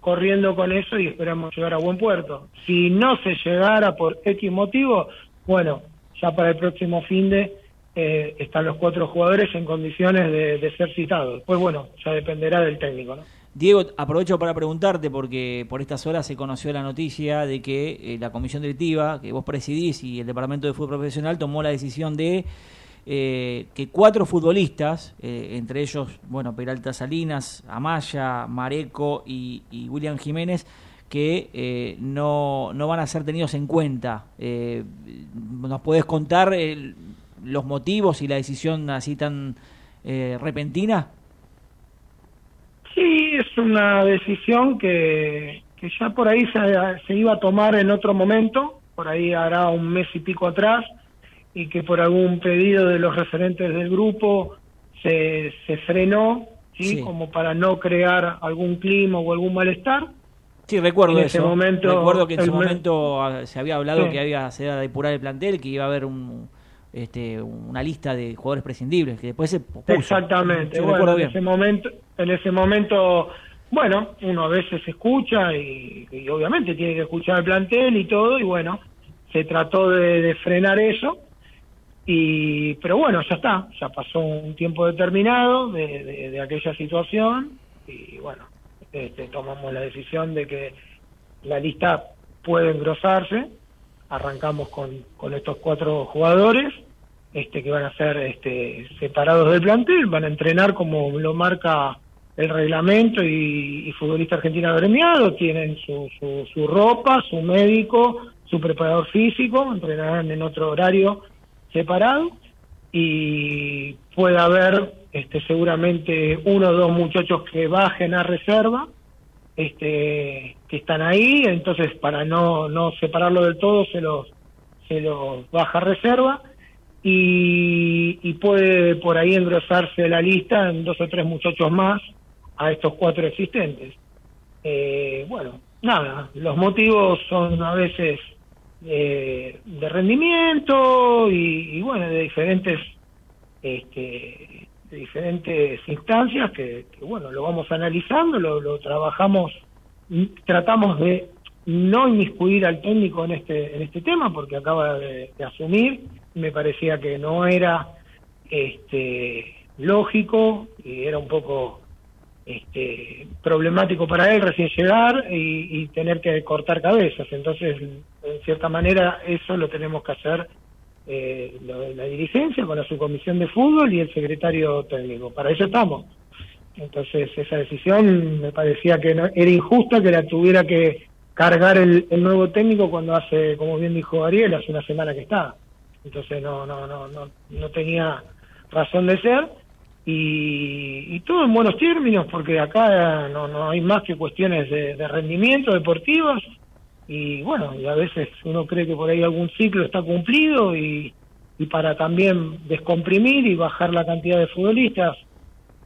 Speaker 10: corriendo con eso y esperamos llegar a buen puerto. Si no se llegara por X motivo, bueno, ya para el próximo fin de eh, están los cuatro jugadores en condiciones de, de ser citados. Pues bueno, ya dependerá del técnico, ¿no?
Speaker 2: Diego, aprovecho para preguntarte, porque por estas horas se conoció la noticia de que eh, la comisión directiva que vos presidís y el Departamento de Fútbol Profesional tomó la decisión de eh, que cuatro futbolistas, eh, entre ellos, bueno, Peralta Salinas, Amaya, Mareco y, William Jiménez, que no, no, van a ser tenidos en cuenta. ¿Nos podés contar los motivos y la decisión así tan repentina?
Speaker 10: Sí, es una decisión que, que ya por ahí se, se, iba a tomar en otro momento, por ahí hará un mes y pico atrás, y que por algún pedido de los referentes del grupo se, se frenó, ¿sí? como para no crear algún clima o algún malestar.
Speaker 2: Sí, recuerdo en eso. Momento, recuerdo que en ese momento ah, se había hablado que había se iba a depurar el plantel, que iba a haber un, este, una lista de jugadores prescindibles que después se pospuso.
Speaker 10: Exactamente. Bueno, en
Speaker 2: bien.
Speaker 10: ese momento, en ese momento, bueno, uno a veces escucha y, y obviamente tiene que escuchar el plantel y todo y bueno, se trató de, de frenar eso y pero bueno ya está ya pasó un tiempo determinado de, de- de aquella situación y bueno este, tomamos la decisión de que la lista puede engrosarse arrancamos con, con estos cuatro jugadores este que van a ser este separados del plantel van a entrenar como lo marca el reglamento y, futbolista argentino agremiado tienen su, su, su ropa su médico su preparador físico entrenarán en otro horario separado y puede haber este seguramente uno o dos muchachos que bajen a reserva este que están ahí entonces para no no separarlo del todo se los se los baja a reserva y, y puede por ahí engrosarse la lista en dos o tres muchachos más a estos cuatro existentes. Eh, bueno nada los motivos son a veces eh, de rendimiento y, y, bueno de diferentes este, de diferentes instancias que, que, bueno lo vamos analizando lo, lo trabajamos tratamos de no inmiscuir al técnico en este en este tema porque acaba de asumir me parecía que no era este lógico y era un poco este, problemático para él recién llegar y, y, tener que cortar cabezas. Entonces, en cierta manera, eso lo tenemos que hacer eh, la, la, dirigencia con la subcomisión de fútbol y el secretario técnico. Para eso estamos. Entonces, esa decisión me parecía que no, era injusta que la tuviera que cargar el, el, nuevo técnico cuando hace, como bien dijo Ariel, hace una semana que está. Entonces, no, no, no, no, no tenía razón de ser. Y, y, todo en buenos términos porque acá no, no hay más que cuestiones de, rendimiento deportivos y bueno y a veces uno cree que por ahí algún ciclo está cumplido y, y para también descomprimir y bajar la cantidad de futbolistas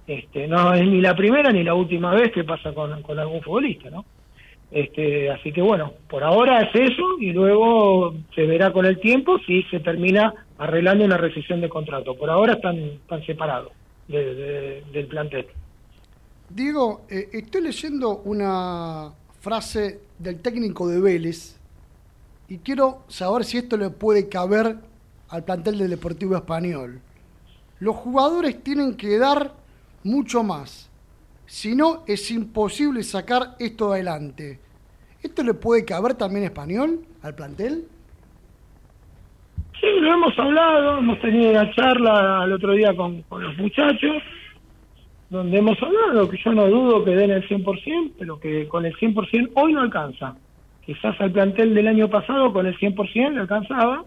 Speaker 10: este no es ni la primera ni la última vez que pasa con, con algún futbolista no este así que bueno por ahora es eso y luego se verá con el tiempo si se termina arreglando una rescisión de contrato por ahora están, separados de, del plantel.
Speaker 3: Diego, eh, estoy leyendo una frase del técnico de Vélez y quiero saber si esto le puede caber al plantel del Deportivo Español. Los jugadores tienen que dar mucho más, si no es imposible sacar esto adelante. ¿Esto le puede caber también Español, al plantel?
Speaker 10: Sí, lo hemos hablado, hemos tenido una charla el otro día con, con los muchachos, donde hemos hablado que yo no dudo que den el 100%, pero que con el 100% hoy no alcanza. Quizás al plantel del año pasado con el 100% le alcanzaba,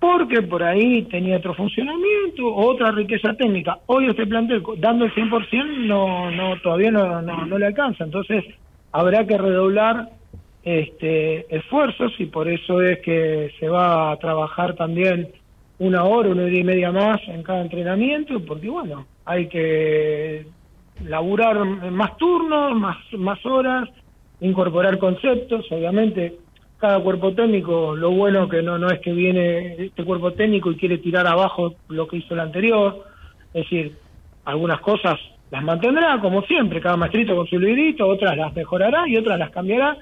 Speaker 10: porque por ahí tenía otro funcionamiento, otra riqueza técnica. Hoy este plantel dando el 100% no, no todavía no, no, le alcanza, entonces habrá que redoblar este esfuerzos y por eso es que se va a trabajar también una hora, una hora y media más en cada entrenamiento, porque bueno, hay que laburar más turnos, más, más horas, incorporar conceptos, obviamente cada cuerpo técnico, lo bueno que no, no es que viene este cuerpo técnico y quiere tirar abajo lo que hizo el anterior, es decir, algunas cosas las mantendrá como siempre, cada maestrito con su librito, otras las mejorará y otras las cambiará,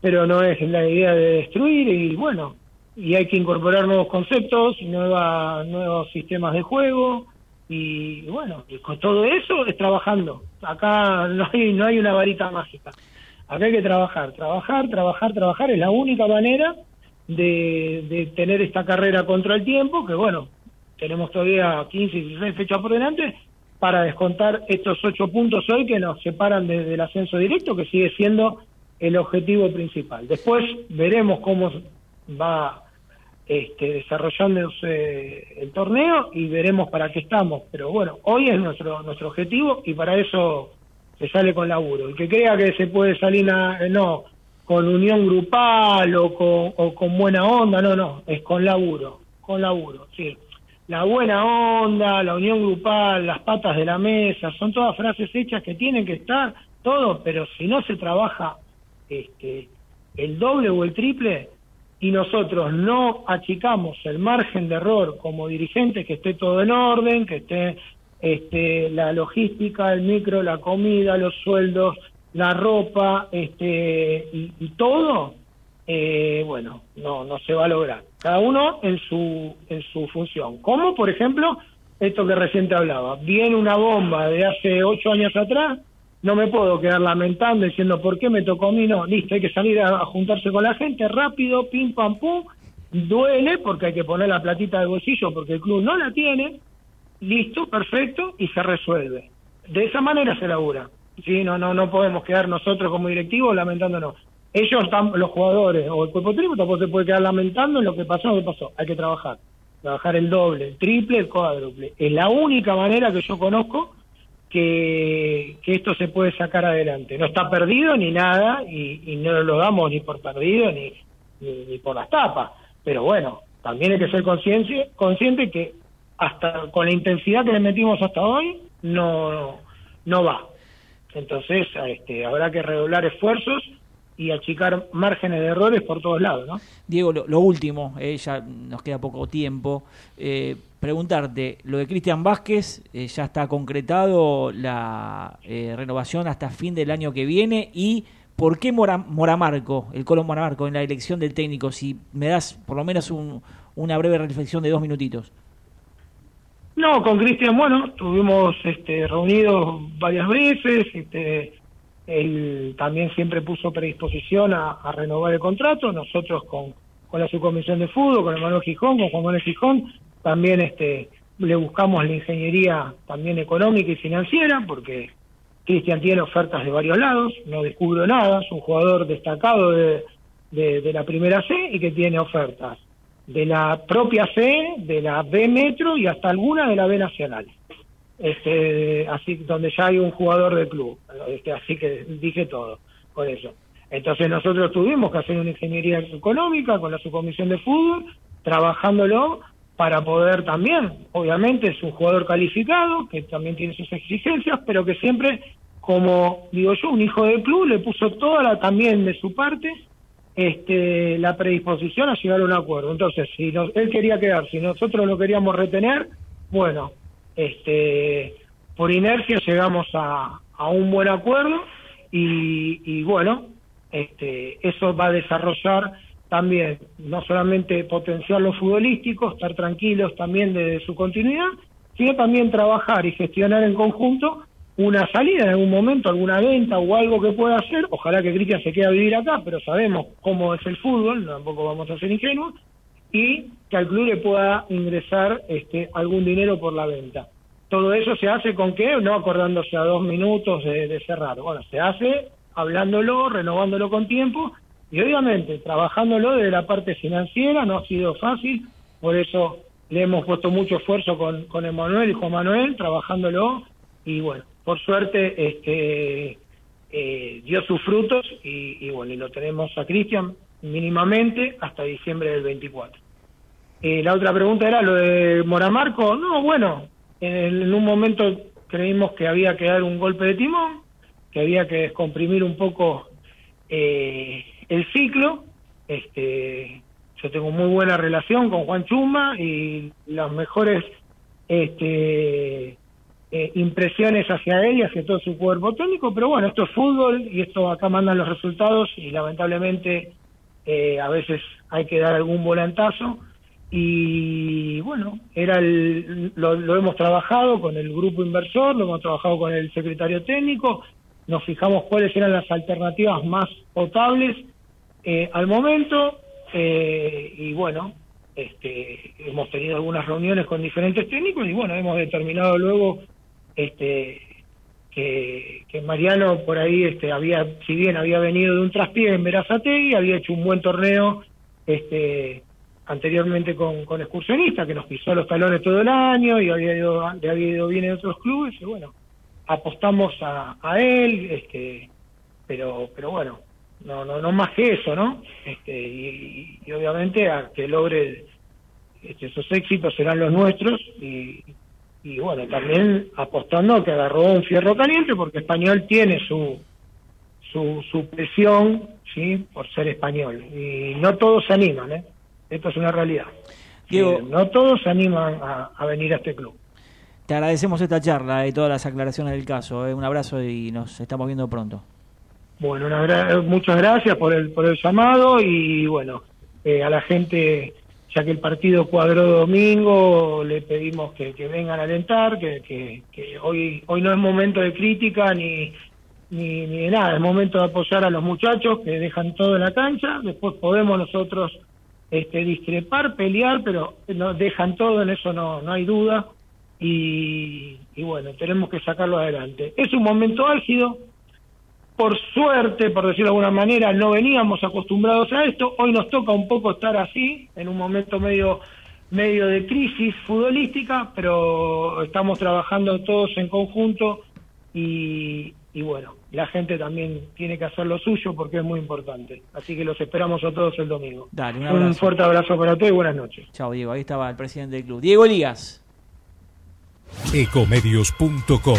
Speaker 10: pero no es la idea de destruir y bueno, y hay que incorporar nuevos conceptos, nueva, nuevos sistemas de juego y bueno, con todo eso es trabajando. Acá no hay, no hay una varita mágica. Acá hay que trabajar, trabajar, trabajar, trabajar. Es la única manera de, de tener esta carrera contra el tiempo, que bueno, tenemos todavía 15, 16 fechas por delante para descontar estos ocho puntos hoy que nos separan desde el ascenso directo, que sigue siendo el objetivo principal. Después veremos cómo va este, desarrollándose el torneo y veremos para qué estamos. Pero bueno, hoy es nuestro nuestro objetivo y para eso se sale con laburo. El que crea que se puede salir, a, no, con unión grupal o con, o con buena onda, no, no, es con laburo, con laburo, sí. La buena onda, la unión grupal, las patas de la mesa, son todas frases hechas que tienen que estar, todo, pero si no se trabaja este, el doble o el triple, y nosotros no achicamos el margen de error como dirigentes, que esté todo en orden, que esté este, la logística, el micro, la comida, los sueldos, la ropa este, y, todo, eh, bueno, no, no se va a lograr. Cada uno en su, en su función. Como, por ejemplo, esto que reciente hablaba, viene una bomba de hace ocho años atrás, no me puedo quedar lamentando diciendo por qué me tocó a mí, no, listo, hay que salir a, juntarse con la gente rápido, pim pam pum, duele porque hay que poner la platita de bolsillo porque el club no la tiene, listo, perfecto, y se resuelve. De esa manera se labura. Sí, no, no, no podemos quedar nosotros como directivos lamentándonos. Ellos, los jugadores o el cuerpo técnico tampoco se puede quedar lamentando en lo que pasó, lo que pasó. Hay que trabajar. Trabajar el doble, el triple, el cuádruple. Es la única manera que yo conozco que, esto se puede sacar adelante. No está perdido ni nada y, no lo damos ni por perdido ni, ni, por las tapas. Pero bueno, también hay que ser consciente, consciente que hasta con la intensidad que le metimos hasta hoy no, no va. Entonces este, habrá que redoblar esfuerzos y achicar márgenes de errores por todos lados. ¿no?
Speaker 2: Diego, lo, último, eh, ya nos queda poco tiempo. Eh, preguntarte, lo de Cristian Vázquez, eh, ya está concretado la renovación hasta fin del año que viene y por qué Mora, Moramarco, el Colo Moramarco, en la elección del técnico, si me das por lo menos una breve reflexión de dos minutitos.
Speaker 10: No, con Cristian, bueno, estuvimos este, reunidos varias veces, este, él también siempre puso predisposición a, renovar el contrato, nosotros con, con la subcomisión de fútbol, con Manuel Gijón, con Juan Manuel Gijón, también este, le buscamos la ingeniería también económica y financiera, porque Cristian tiene ofertas de varios lados, no descubro nada, es un jugador destacado de, de, la primera C y que tiene ofertas de la propia C, de la B Metro y hasta alguna de la B Nacional este, así donde ya hay un jugador del club, este, así que dije todo con eso. Entonces nosotros tuvimos que hacer una ingeniería económica con la subcomisión de fútbol, trabajándolo para poder también, obviamente es un jugador calificado, que también tiene sus exigencias, pero que siempre, como digo yo, un hijo del club, le puso toda la, también de su parte este, la predisposición a llegar a un acuerdo. Entonces, si él quería quedar, si nosotros lo queríamos retener, bueno, este, por inercia llegamos a, un buen acuerdo y, bueno, este, eso va a desarrollar también no solamente potenciar lo futbolístico, estar tranquilos también de su continuidad, sino también trabajar y gestionar en conjunto una salida en algún momento, alguna venta o algo que pueda hacer. Ojalá que Cristian se quede a vivir acá, pero sabemos cómo es el fútbol, tampoco vamos a ser ingenuos y que al club le pueda ingresar este, algún dinero por la venta. Todo eso se hace con qué? No acordándose a dos minutos de, cerrar. Bueno, se hace hablándolo, renovándolo con tiempo y obviamente trabajándolo desde la parte financiera. No ha sido fácil, por eso le hemos puesto mucho esfuerzo con, con Emanuel y Juan Manuel, trabajándolo y bueno, por suerte este eh, dio sus frutos y, bueno, y lo tenemos a Cristian mínimamente hasta diciembre del 24. Eh, la otra pregunta era lo de Moramarco. No, bueno, en, un momento creímos que había que dar un golpe de timón, que había que descomprimir un poco eh, el ciclo. Este, yo tengo muy buena relación con Juan Chuma y las mejores este, eh, impresiones hacia él y hacia todo su cuerpo técnico, pero bueno, esto es fútbol y esto acá mandan los resultados y lamentablemente eh, a veces hay que dar algún volantazo. Y bueno, era lo, hemos trabajado con el grupo inversor, lo hemos trabajado con el secretario técnico, nos fijamos cuáles eran las alternativas más potables eh, al momento eh, y bueno, este, hemos tenido algunas reuniones con diferentes técnicos y bueno, hemos determinado luego este, que, Mariano por ahí este, había, si bien había venido de un traspié en y había hecho un buen torneo este anteriormente con, con excursionistas, que nos pisó los talones todo el año y había ido, había ido bien en otros clubes, y bueno, apostamos a, a él, este, pero, pero bueno, no, no, no más que eso, ¿no? Este, y, obviamente a que logre este, esos éxitos serán los nuestros y bueno, también apostando a que agarró un fierro caliente porque Español tiene su su, su presión ¿sí? por ser español. Y no todos se animan, ¿eh? esto es una realidad.
Speaker 2: Diego-
Speaker 10: Eh, no todos se animan a, a venir a este club.
Speaker 2: Te agradecemos esta charla y todas las aclaraciones del caso. eh. Un abrazo y nos estamos viendo pronto.
Speaker 10: Bueno, una gra- muchas gracias por el, por el llamado y bueno, eh, a la gente, ya que el partido cuadró domingo, le pedimos que, vengan a alentar, que, que, hoy, hoy no es momento de crítica ni, ni, ni de nada, es momento de apoyar a los muchachos que dejan todo en la cancha, después podemos nosotros este, discrepar, pelear, pero no, dejan todo, en eso no, no hay duda y, y bueno, tenemos que sacarlo adelante. Es un momento álgido, por suerte, por decirlo de alguna manera, no veníamos acostumbrados a esto. Hoy nos toca un poco estar así, en un momento medio medio de crisis futbolística, pero estamos trabajando todos en conjunto y, y bueno, la gente también tiene que hacer lo suyo porque es muy importante. Así que los esperamos a todos el domingo.
Speaker 2: Dale, un
Speaker 10: un fuerte abrazo para todos y buenas noches.
Speaker 2: Chao, Diego. Ahí estaba el presidente del club. Diego Elías.
Speaker 11: Ecomedios.com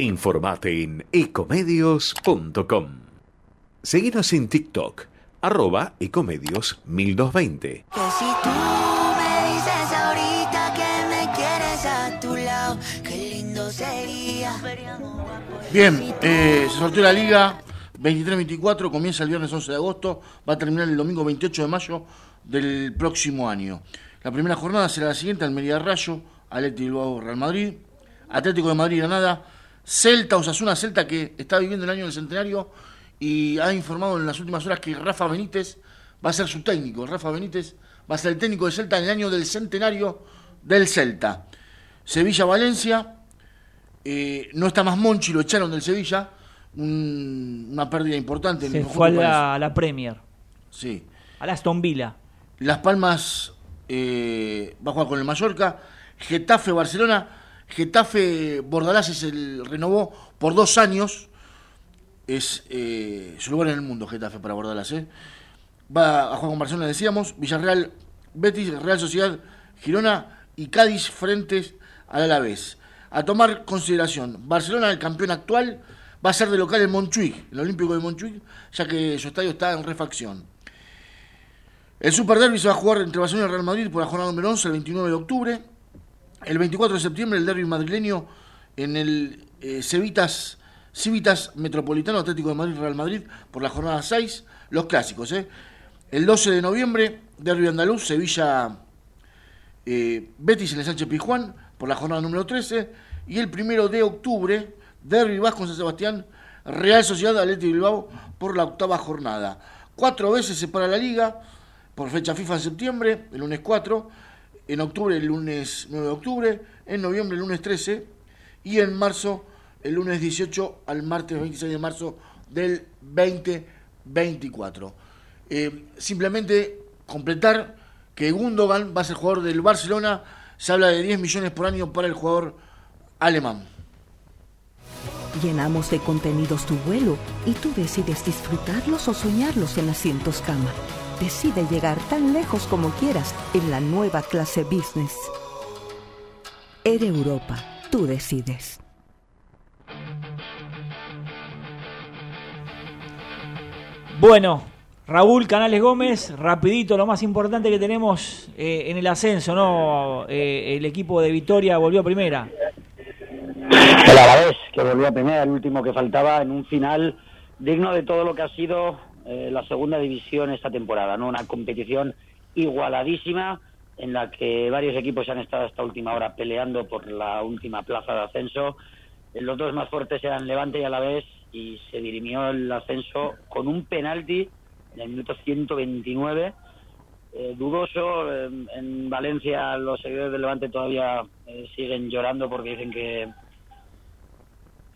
Speaker 12: Informate en ecomedios.com. Seguinos en TikTok, arroba ecomedios 1220.
Speaker 13: Que si tú me dices ahorita que me quieres a tu lado, qué lindo sería.
Speaker 4: Bien, eh, se sorteó la liga 23-24, comienza el viernes 11 de agosto, va a terminar el domingo 28 de mayo del próximo año. La primera jornada será la siguiente, Almería Rayo, Atlético Bilbao Real Madrid, Atlético de Madrid Granada, Celta Osasuna, Celta que está viviendo el año del centenario y ha informado en las últimas horas que Rafa Benítez va a ser su técnico. Rafa Benítez va a ser el técnico de Celta en el año del centenario del Celta. Sevilla Valencia, eh, no está más Monchi, lo echaron del Sevilla, un- una pérdida importante. en
Speaker 2: Se
Speaker 4: el
Speaker 2: fue a la, a la Premier.
Speaker 4: Sí.
Speaker 2: A la Aston Villa.
Speaker 4: Las Palmas eh, va a jugar con el Mallorca. Getafe, Barcelona. Getafe, Bordalás es el renovó por dos años. Es eh, su lugar en el mundo, Getafe para Bordalás. ¿eh? Va a jugar con Barcelona, decíamos. Villarreal, Betis, Real Sociedad, Girona y Cádiz frente al Alavés. A tomar consideración, Barcelona, el campeón actual, va a ser de local en Montjuic, el Olímpico de Montjuic, ya que su estadio está en refacción. El Super Derby se va a jugar entre Barcelona y Real Madrid por la jornada número 11, el 29 de octubre. El 24 de septiembre, el derby madrileño en el eh, Civitas, Civitas Metropolitano Atlético de Madrid, Real Madrid, por la jornada 6. Los clásicos, ¿eh? El 12 de noviembre, derby andaluz, Sevilla eh, Betis en el Sánchez Pizjuán, por la jornada número 13. Y el 1 de octubre, derby Vasco San Sebastián, Real Sociedad Atlético Bilbao, por la octava jornada. Cuatro veces se para la liga, por fecha FIFA en septiembre, el lunes 4, en octubre el lunes 9 de octubre, en noviembre el lunes 13 y en marzo el lunes 18 al martes 26 de marzo del 2024. Eh, simplemente completar que Gundogan va a ser jugador del Barcelona, se habla de 10 millones por año para el jugador alemán.
Speaker 14: Llenamos de contenidos tu vuelo y tú decides disfrutarlos o soñarlos en asientos cama. Decide llegar tan lejos como quieras en la nueva clase business. Air Europa, tú decides.
Speaker 2: Bueno, Raúl Canales Gómez, rapidito, lo más importante que tenemos eh, en el ascenso, ¿no? Eh, el equipo de Vitoria volvió a primera.
Speaker 15: El Alavés, que volvió a primera, el último que faltaba en un final digno de todo lo que ha sido eh, la segunda división esta temporada, ¿no? Una competición igualadísima en la que varios equipos han estado hasta última hora peleando por la última plaza de ascenso. Eh, Los dos más fuertes eran Levante y Alavés y se dirimió el ascenso con un penalti en el minuto 129. Eh, dudoso, en, en Valencia los seguidores del Levante todavía eh, siguen llorando porque dicen que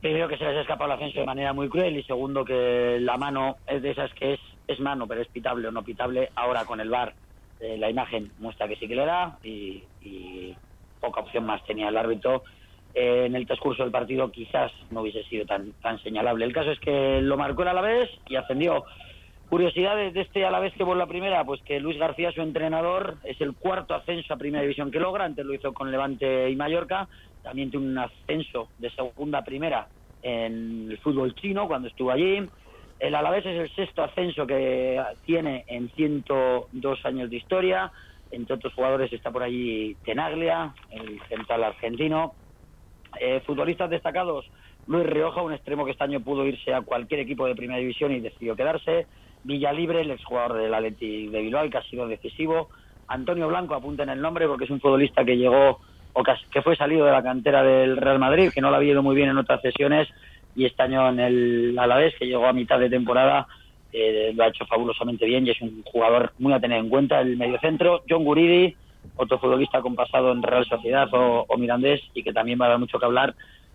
Speaker 15: primero que se les ha escapado el ascenso de manera muy cruel y segundo que la mano es de esas que es, es mano, pero es pitable o no pitable. Ahora con el VAR eh, la imagen muestra que sí que le da y, poca opción más tenía el árbitro. Eh, en el transcurso del partido quizás no hubiese sido tan, tan señalable. El caso es que lo marcó el Alavés y ascendió. Curiosidades de este Alavés que vuelve la primera, pues que Luis García, su entrenador, es el cuarto ascenso a Primera División que logra, antes lo hizo con Levante y Mallorca, también tiene un ascenso de segunda a primera en el fútbol chino cuando estuvo allí. El Alavés es el sexto ascenso que tiene en 102 años de historia. Entre otros jugadores está por allí Tenaglia, el central argentino. Eh, futbolistas destacados, Luis Rioja, un extremo que este año pudo irse a cualquier equipo de primera división y decidió quedarse. Villalibre, el exjugador del Atleti de Bilbao, que ha sido decisivo. Antonio Blanco, apunten el nombre porque es un futbolista que llegó o que, fue salido de la cantera del Real Madrid, que no lo había ido muy bien en otras sesiones y este año en el Alavés, que llegó a mitad de temporada, eh, lo ha hecho fabulosamente bien y es un jugador muy a tener en cuenta. El mediocentro, John Guridi, otro futbolista con pasado en Real Sociedad o, o Mirandés y que también va a dar mucho que hablar.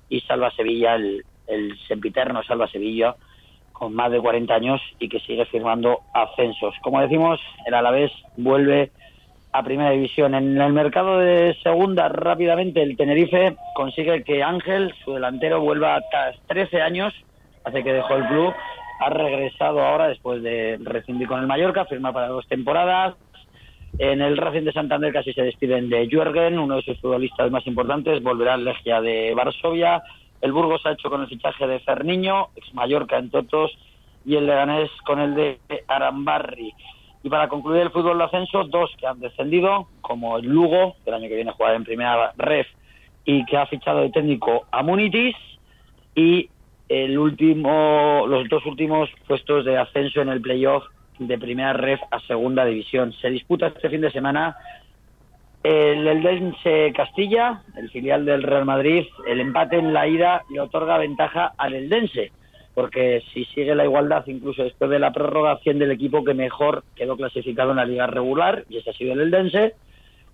Speaker 15: Y Salva Sevilla, el, el sempiterno Salva Sevilla, con más de 40 años y que sigue firmando ascensos. Como decimos, el Alavés vuelve a Primera División. En el mercado de Segunda, rápidamente, el Tenerife consigue que Ángel, su delantero, vuelva tras 13 años, hace que dejó el club, ha regresado ahora después de rescindir con el Mallorca, firma para dos temporadas. En el Racing de Santander casi se despiden de Jürgen, uno de sus futbolistas más importantes, volverá al Legia de Varsovia. El Burgos ha hecho con el fichaje de Ferniño, ex Mallorca en Totos, y el Leganés con el de Arambarri. Y para concluir el fútbol de ascenso, dos que han descendido, como el Lugo, que el año que viene juega en primera ref y que ha fichado de técnico a Munitis, y el último, los dos últimos puestos de ascenso en el playoff de primera ref a segunda división. Se disputa este fin de semana el Eldense Castilla, el filial del Real Madrid, el empate en la ida le otorga ventaja al Eldense porque si sigue la igualdad, incluso después de la prórroga, asciende el equipo que mejor quedó clasificado en la liga regular, y ese ha sido el Eldense.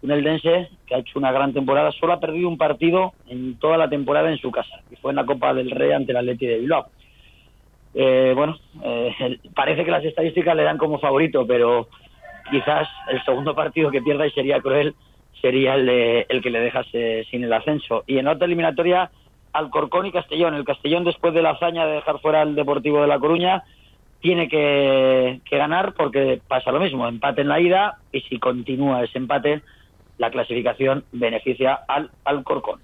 Speaker 15: Un Eldense que ha hecho una gran temporada, solo ha perdido un partido en toda la temporada en su casa, y fue en la Copa del Rey ante el Atleti de Bilbao. Eh, bueno, eh, parece que las estadísticas le dan como favorito, pero quizás el segundo partido que pierda y sería cruel sería el, de, el que le dejase sin el ascenso. Y en otra eliminatoria Alcorcón y Castellón. El Castellón, después de la hazaña de dejar fuera al Deportivo de La Coruña, tiene que, que, ganar porque pasa lo mismo, empate en la ida y si continúa ese empate, la clasificación beneficia al Alcorcón.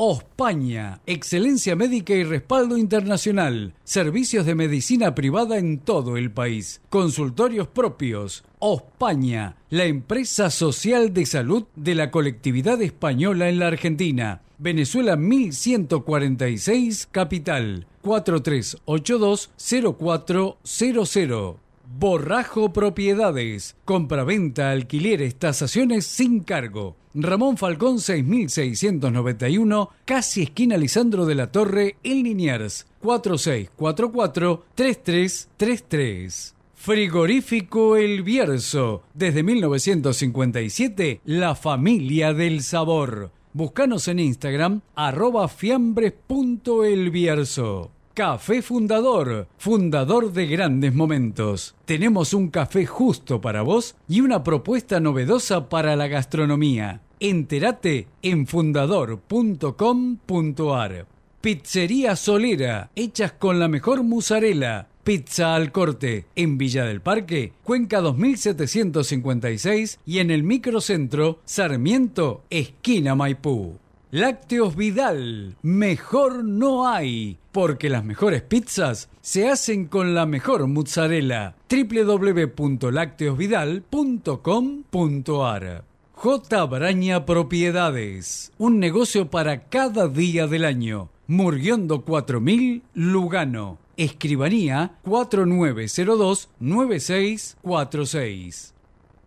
Speaker 6: Ospaña, excelencia médica y respaldo internacional, servicios de medicina privada en todo el país, consultorios propios. Ospaña, la empresa social de salud de la colectividad española en la Argentina. Venezuela 1146, capital 4382-0400. Borrajo Propiedades. Compraventa, alquileres, tasaciones sin cargo. Ramón Falcón 6691, casi esquina Lisandro de la Torre, en Liniers. 4644-3333. Frigorífico El Bierzo. Desde 1957, la familia del sabor. Búscanos en Instagram, arroba fiambres.elbierzo. Café Fundador, fundador de grandes momentos. Tenemos un café justo para vos y una propuesta novedosa para la gastronomía. Entérate en fundador.com.ar. Pizzería Solera, hechas con la mejor mozzarella. Pizza al corte, en Villa del Parque, Cuenca 2756 y en el microcentro Sarmiento, esquina Maipú. Lácteos Vidal, mejor no hay, porque las mejores pizzas se hacen con la mejor mozzarella. www.lácteosvidal.com.ar J. Braña Propiedades, un negocio para cada día del año. Murguiondo 4000, Lugano. Escribanía 4902-9646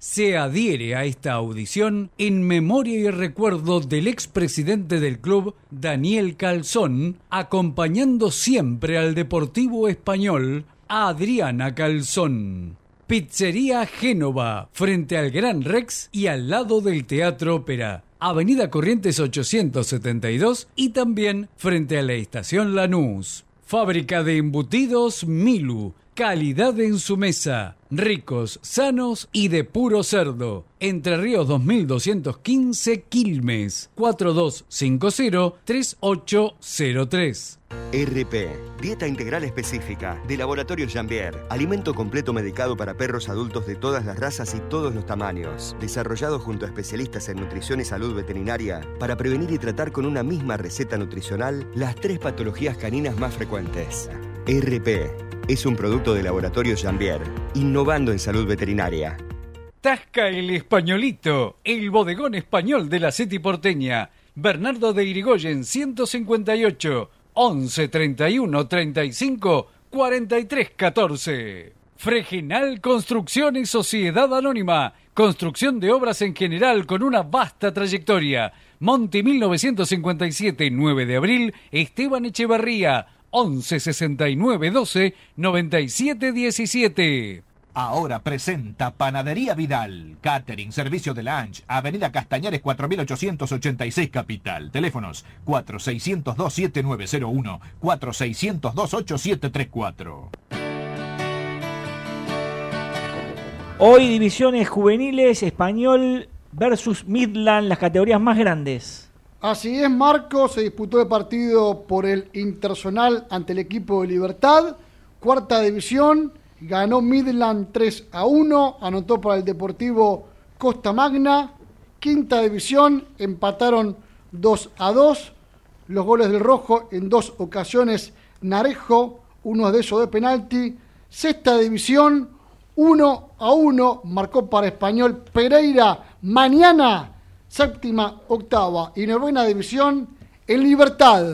Speaker 6: se adhiere a esta audición en memoria y recuerdo del expresidente del club, Daniel Calzón, acompañando siempre al Deportivo Español Adriana Calzón. Pizzería Génova, frente al Gran Rex y al lado del Teatro Ópera. Avenida Corrientes 872 y también frente a la Estación Lanús. Fábrica de embutidos Milu. Calidad en su mesa. Ricos, sanos y de puro cerdo. Entre Ríos 2215 Quilmes. 4250-3803.
Speaker 16: RP, Dieta Integral Específica, de Laboratorio Jambier, alimento completo medicado para perros adultos de todas las razas y todos los tamaños, desarrollado junto a especialistas en nutrición y salud veterinaria para prevenir y tratar con una misma receta nutricional las tres patologías caninas más frecuentes. RP, es un producto de Laboratorio Jambier, innovando en salud veterinaria.
Speaker 6: Tasca el Españolito, el bodegón español de la City porteña. Bernardo de Irigoyen 158 11 31 35 43 14. Fregenal Construcciones Sociedad Anónima. Construcción de obras en general con una vasta trayectoria. Monte 1957, 9 de abril, Esteban Echeverría, 11 69 12 97 17.
Speaker 17: Ahora presenta Panadería Vidal, Catering, Servicio de Lunch, Avenida Castañares 4886 Capital. Teléfonos 4602-7901, 4602-8734.
Speaker 2: Hoy divisiones juveniles, español versus Midland, las categorías más grandes.
Speaker 3: Así es, Marco, se disputó el partido por el Internacional ante el equipo de Libertad, cuarta división, ganó Midland 3 a 1, anotó para el Deportivo Costa Magna, quinta división, empataron 2 a 2, los goles del Rojo en dos ocasiones Narejo, uno de esos de penalti, sexta división, 1 a 1, marcó para Español Pereira, mañana séptima, octava y novena división en Libertad.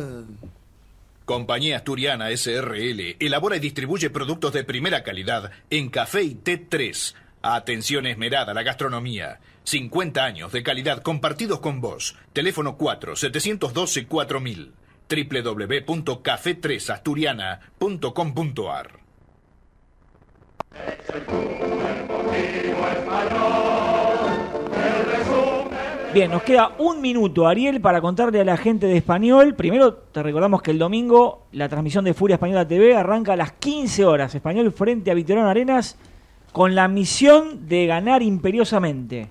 Speaker 7: Compañía Asturiana SRL elabora y distribuye productos de primera calidad en café y té 3. Atención esmerada a la gastronomía. 50 años de calidad compartidos con vos. Teléfono 4 712 4000 www.café3asturiana.com.ar
Speaker 2: Bien, nos queda un minuto, Ariel, para contarle a la gente de Español. Primero, te recordamos que el domingo la transmisión de Furia Española TV arranca a las 15 horas. Español frente a Vitorano Arenas con la misión de ganar imperiosamente.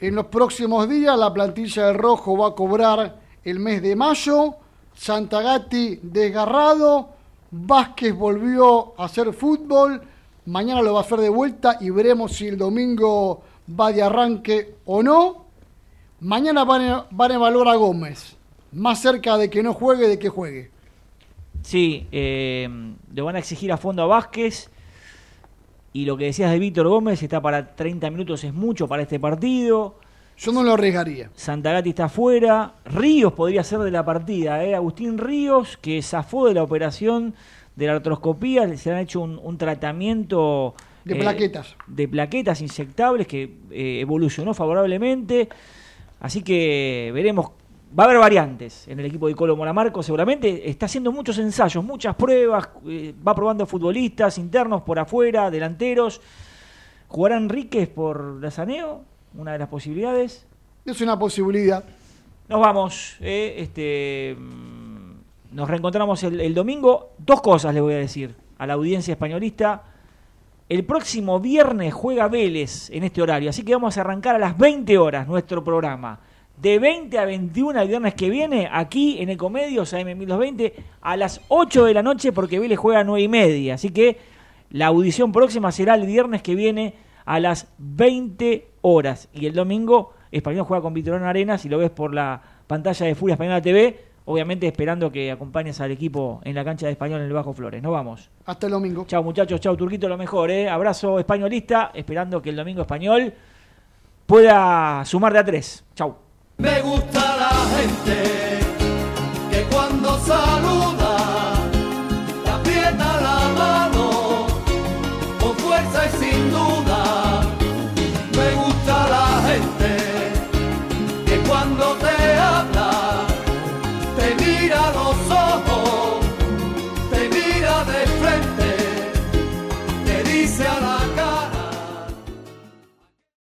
Speaker 3: En los próximos días la plantilla del Rojo va a cobrar el mes de mayo. Santagati desgarrado. Vázquez volvió a hacer fútbol. Mañana lo va a hacer de vuelta y veremos si el domingo va de arranque o no. Mañana van a, van a evaluar a Gómez. Más cerca de que no juegue de que juegue.
Speaker 2: Sí, eh, le van a exigir a fondo a Vázquez. Y lo que decías de Víctor Gómez, está para 30 minutos, es mucho para este partido.
Speaker 3: Yo no lo arriesgaría.
Speaker 2: Santagati está afuera. Ríos podría ser de la partida. ¿eh? Agustín Ríos, que zafó de la operación de la artroscopía. Se le han hecho un, un tratamiento.
Speaker 3: De
Speaker 2: eh,
Speaker 3: plaquetas.
Speaker 2: De plaquetas inyectables que eh, evolucionó favorablemente. Así que veremos. Va a haber variantes en el equipo de Colo Moramarco, seguramente. Está haciendo muchos ensayos, muchas pruebas. eh, va probando futbolistas internos por afuera, delanteros. ¿Jugará Enríquez por Lazaneo? Una de las posibilidades.
Speaker 3: Es una posibilidad.
Speaker 2: Nos vamos. eh, este, mm, nos reencontramos el, el domingo. Dos cosas le voy a decir a la audiencia españolista. El próximo viernes juega Vélez en este horario, así que vamos a arrancar a las 20 horas nuestro programa. De 20 a 21 el viernes que viene, aquí en Ecomedios AM 1220, a las 8 de la noche, porque Vélez juega a 9 y media. Así que la audición próxima será el viernes que viene a las 20 horas. Y el domingo, Español juega con Vitorón Arenas, y lo ves por la pantalla de Furia Española TV, obviamente esperando que acompañes al equipo en la cancha de Español en el Bajo Flores. Nos vamos.
Speaker 3: Hasta el domingo.
Speaker 2: Chao muchachos, chao Turquito, lo mejor. ¿eh? Abrazo españolista, esperando que el domingo español pueda sumar de a tres. Chao.
Speaker 1: Me gusta la gente que cuando saluda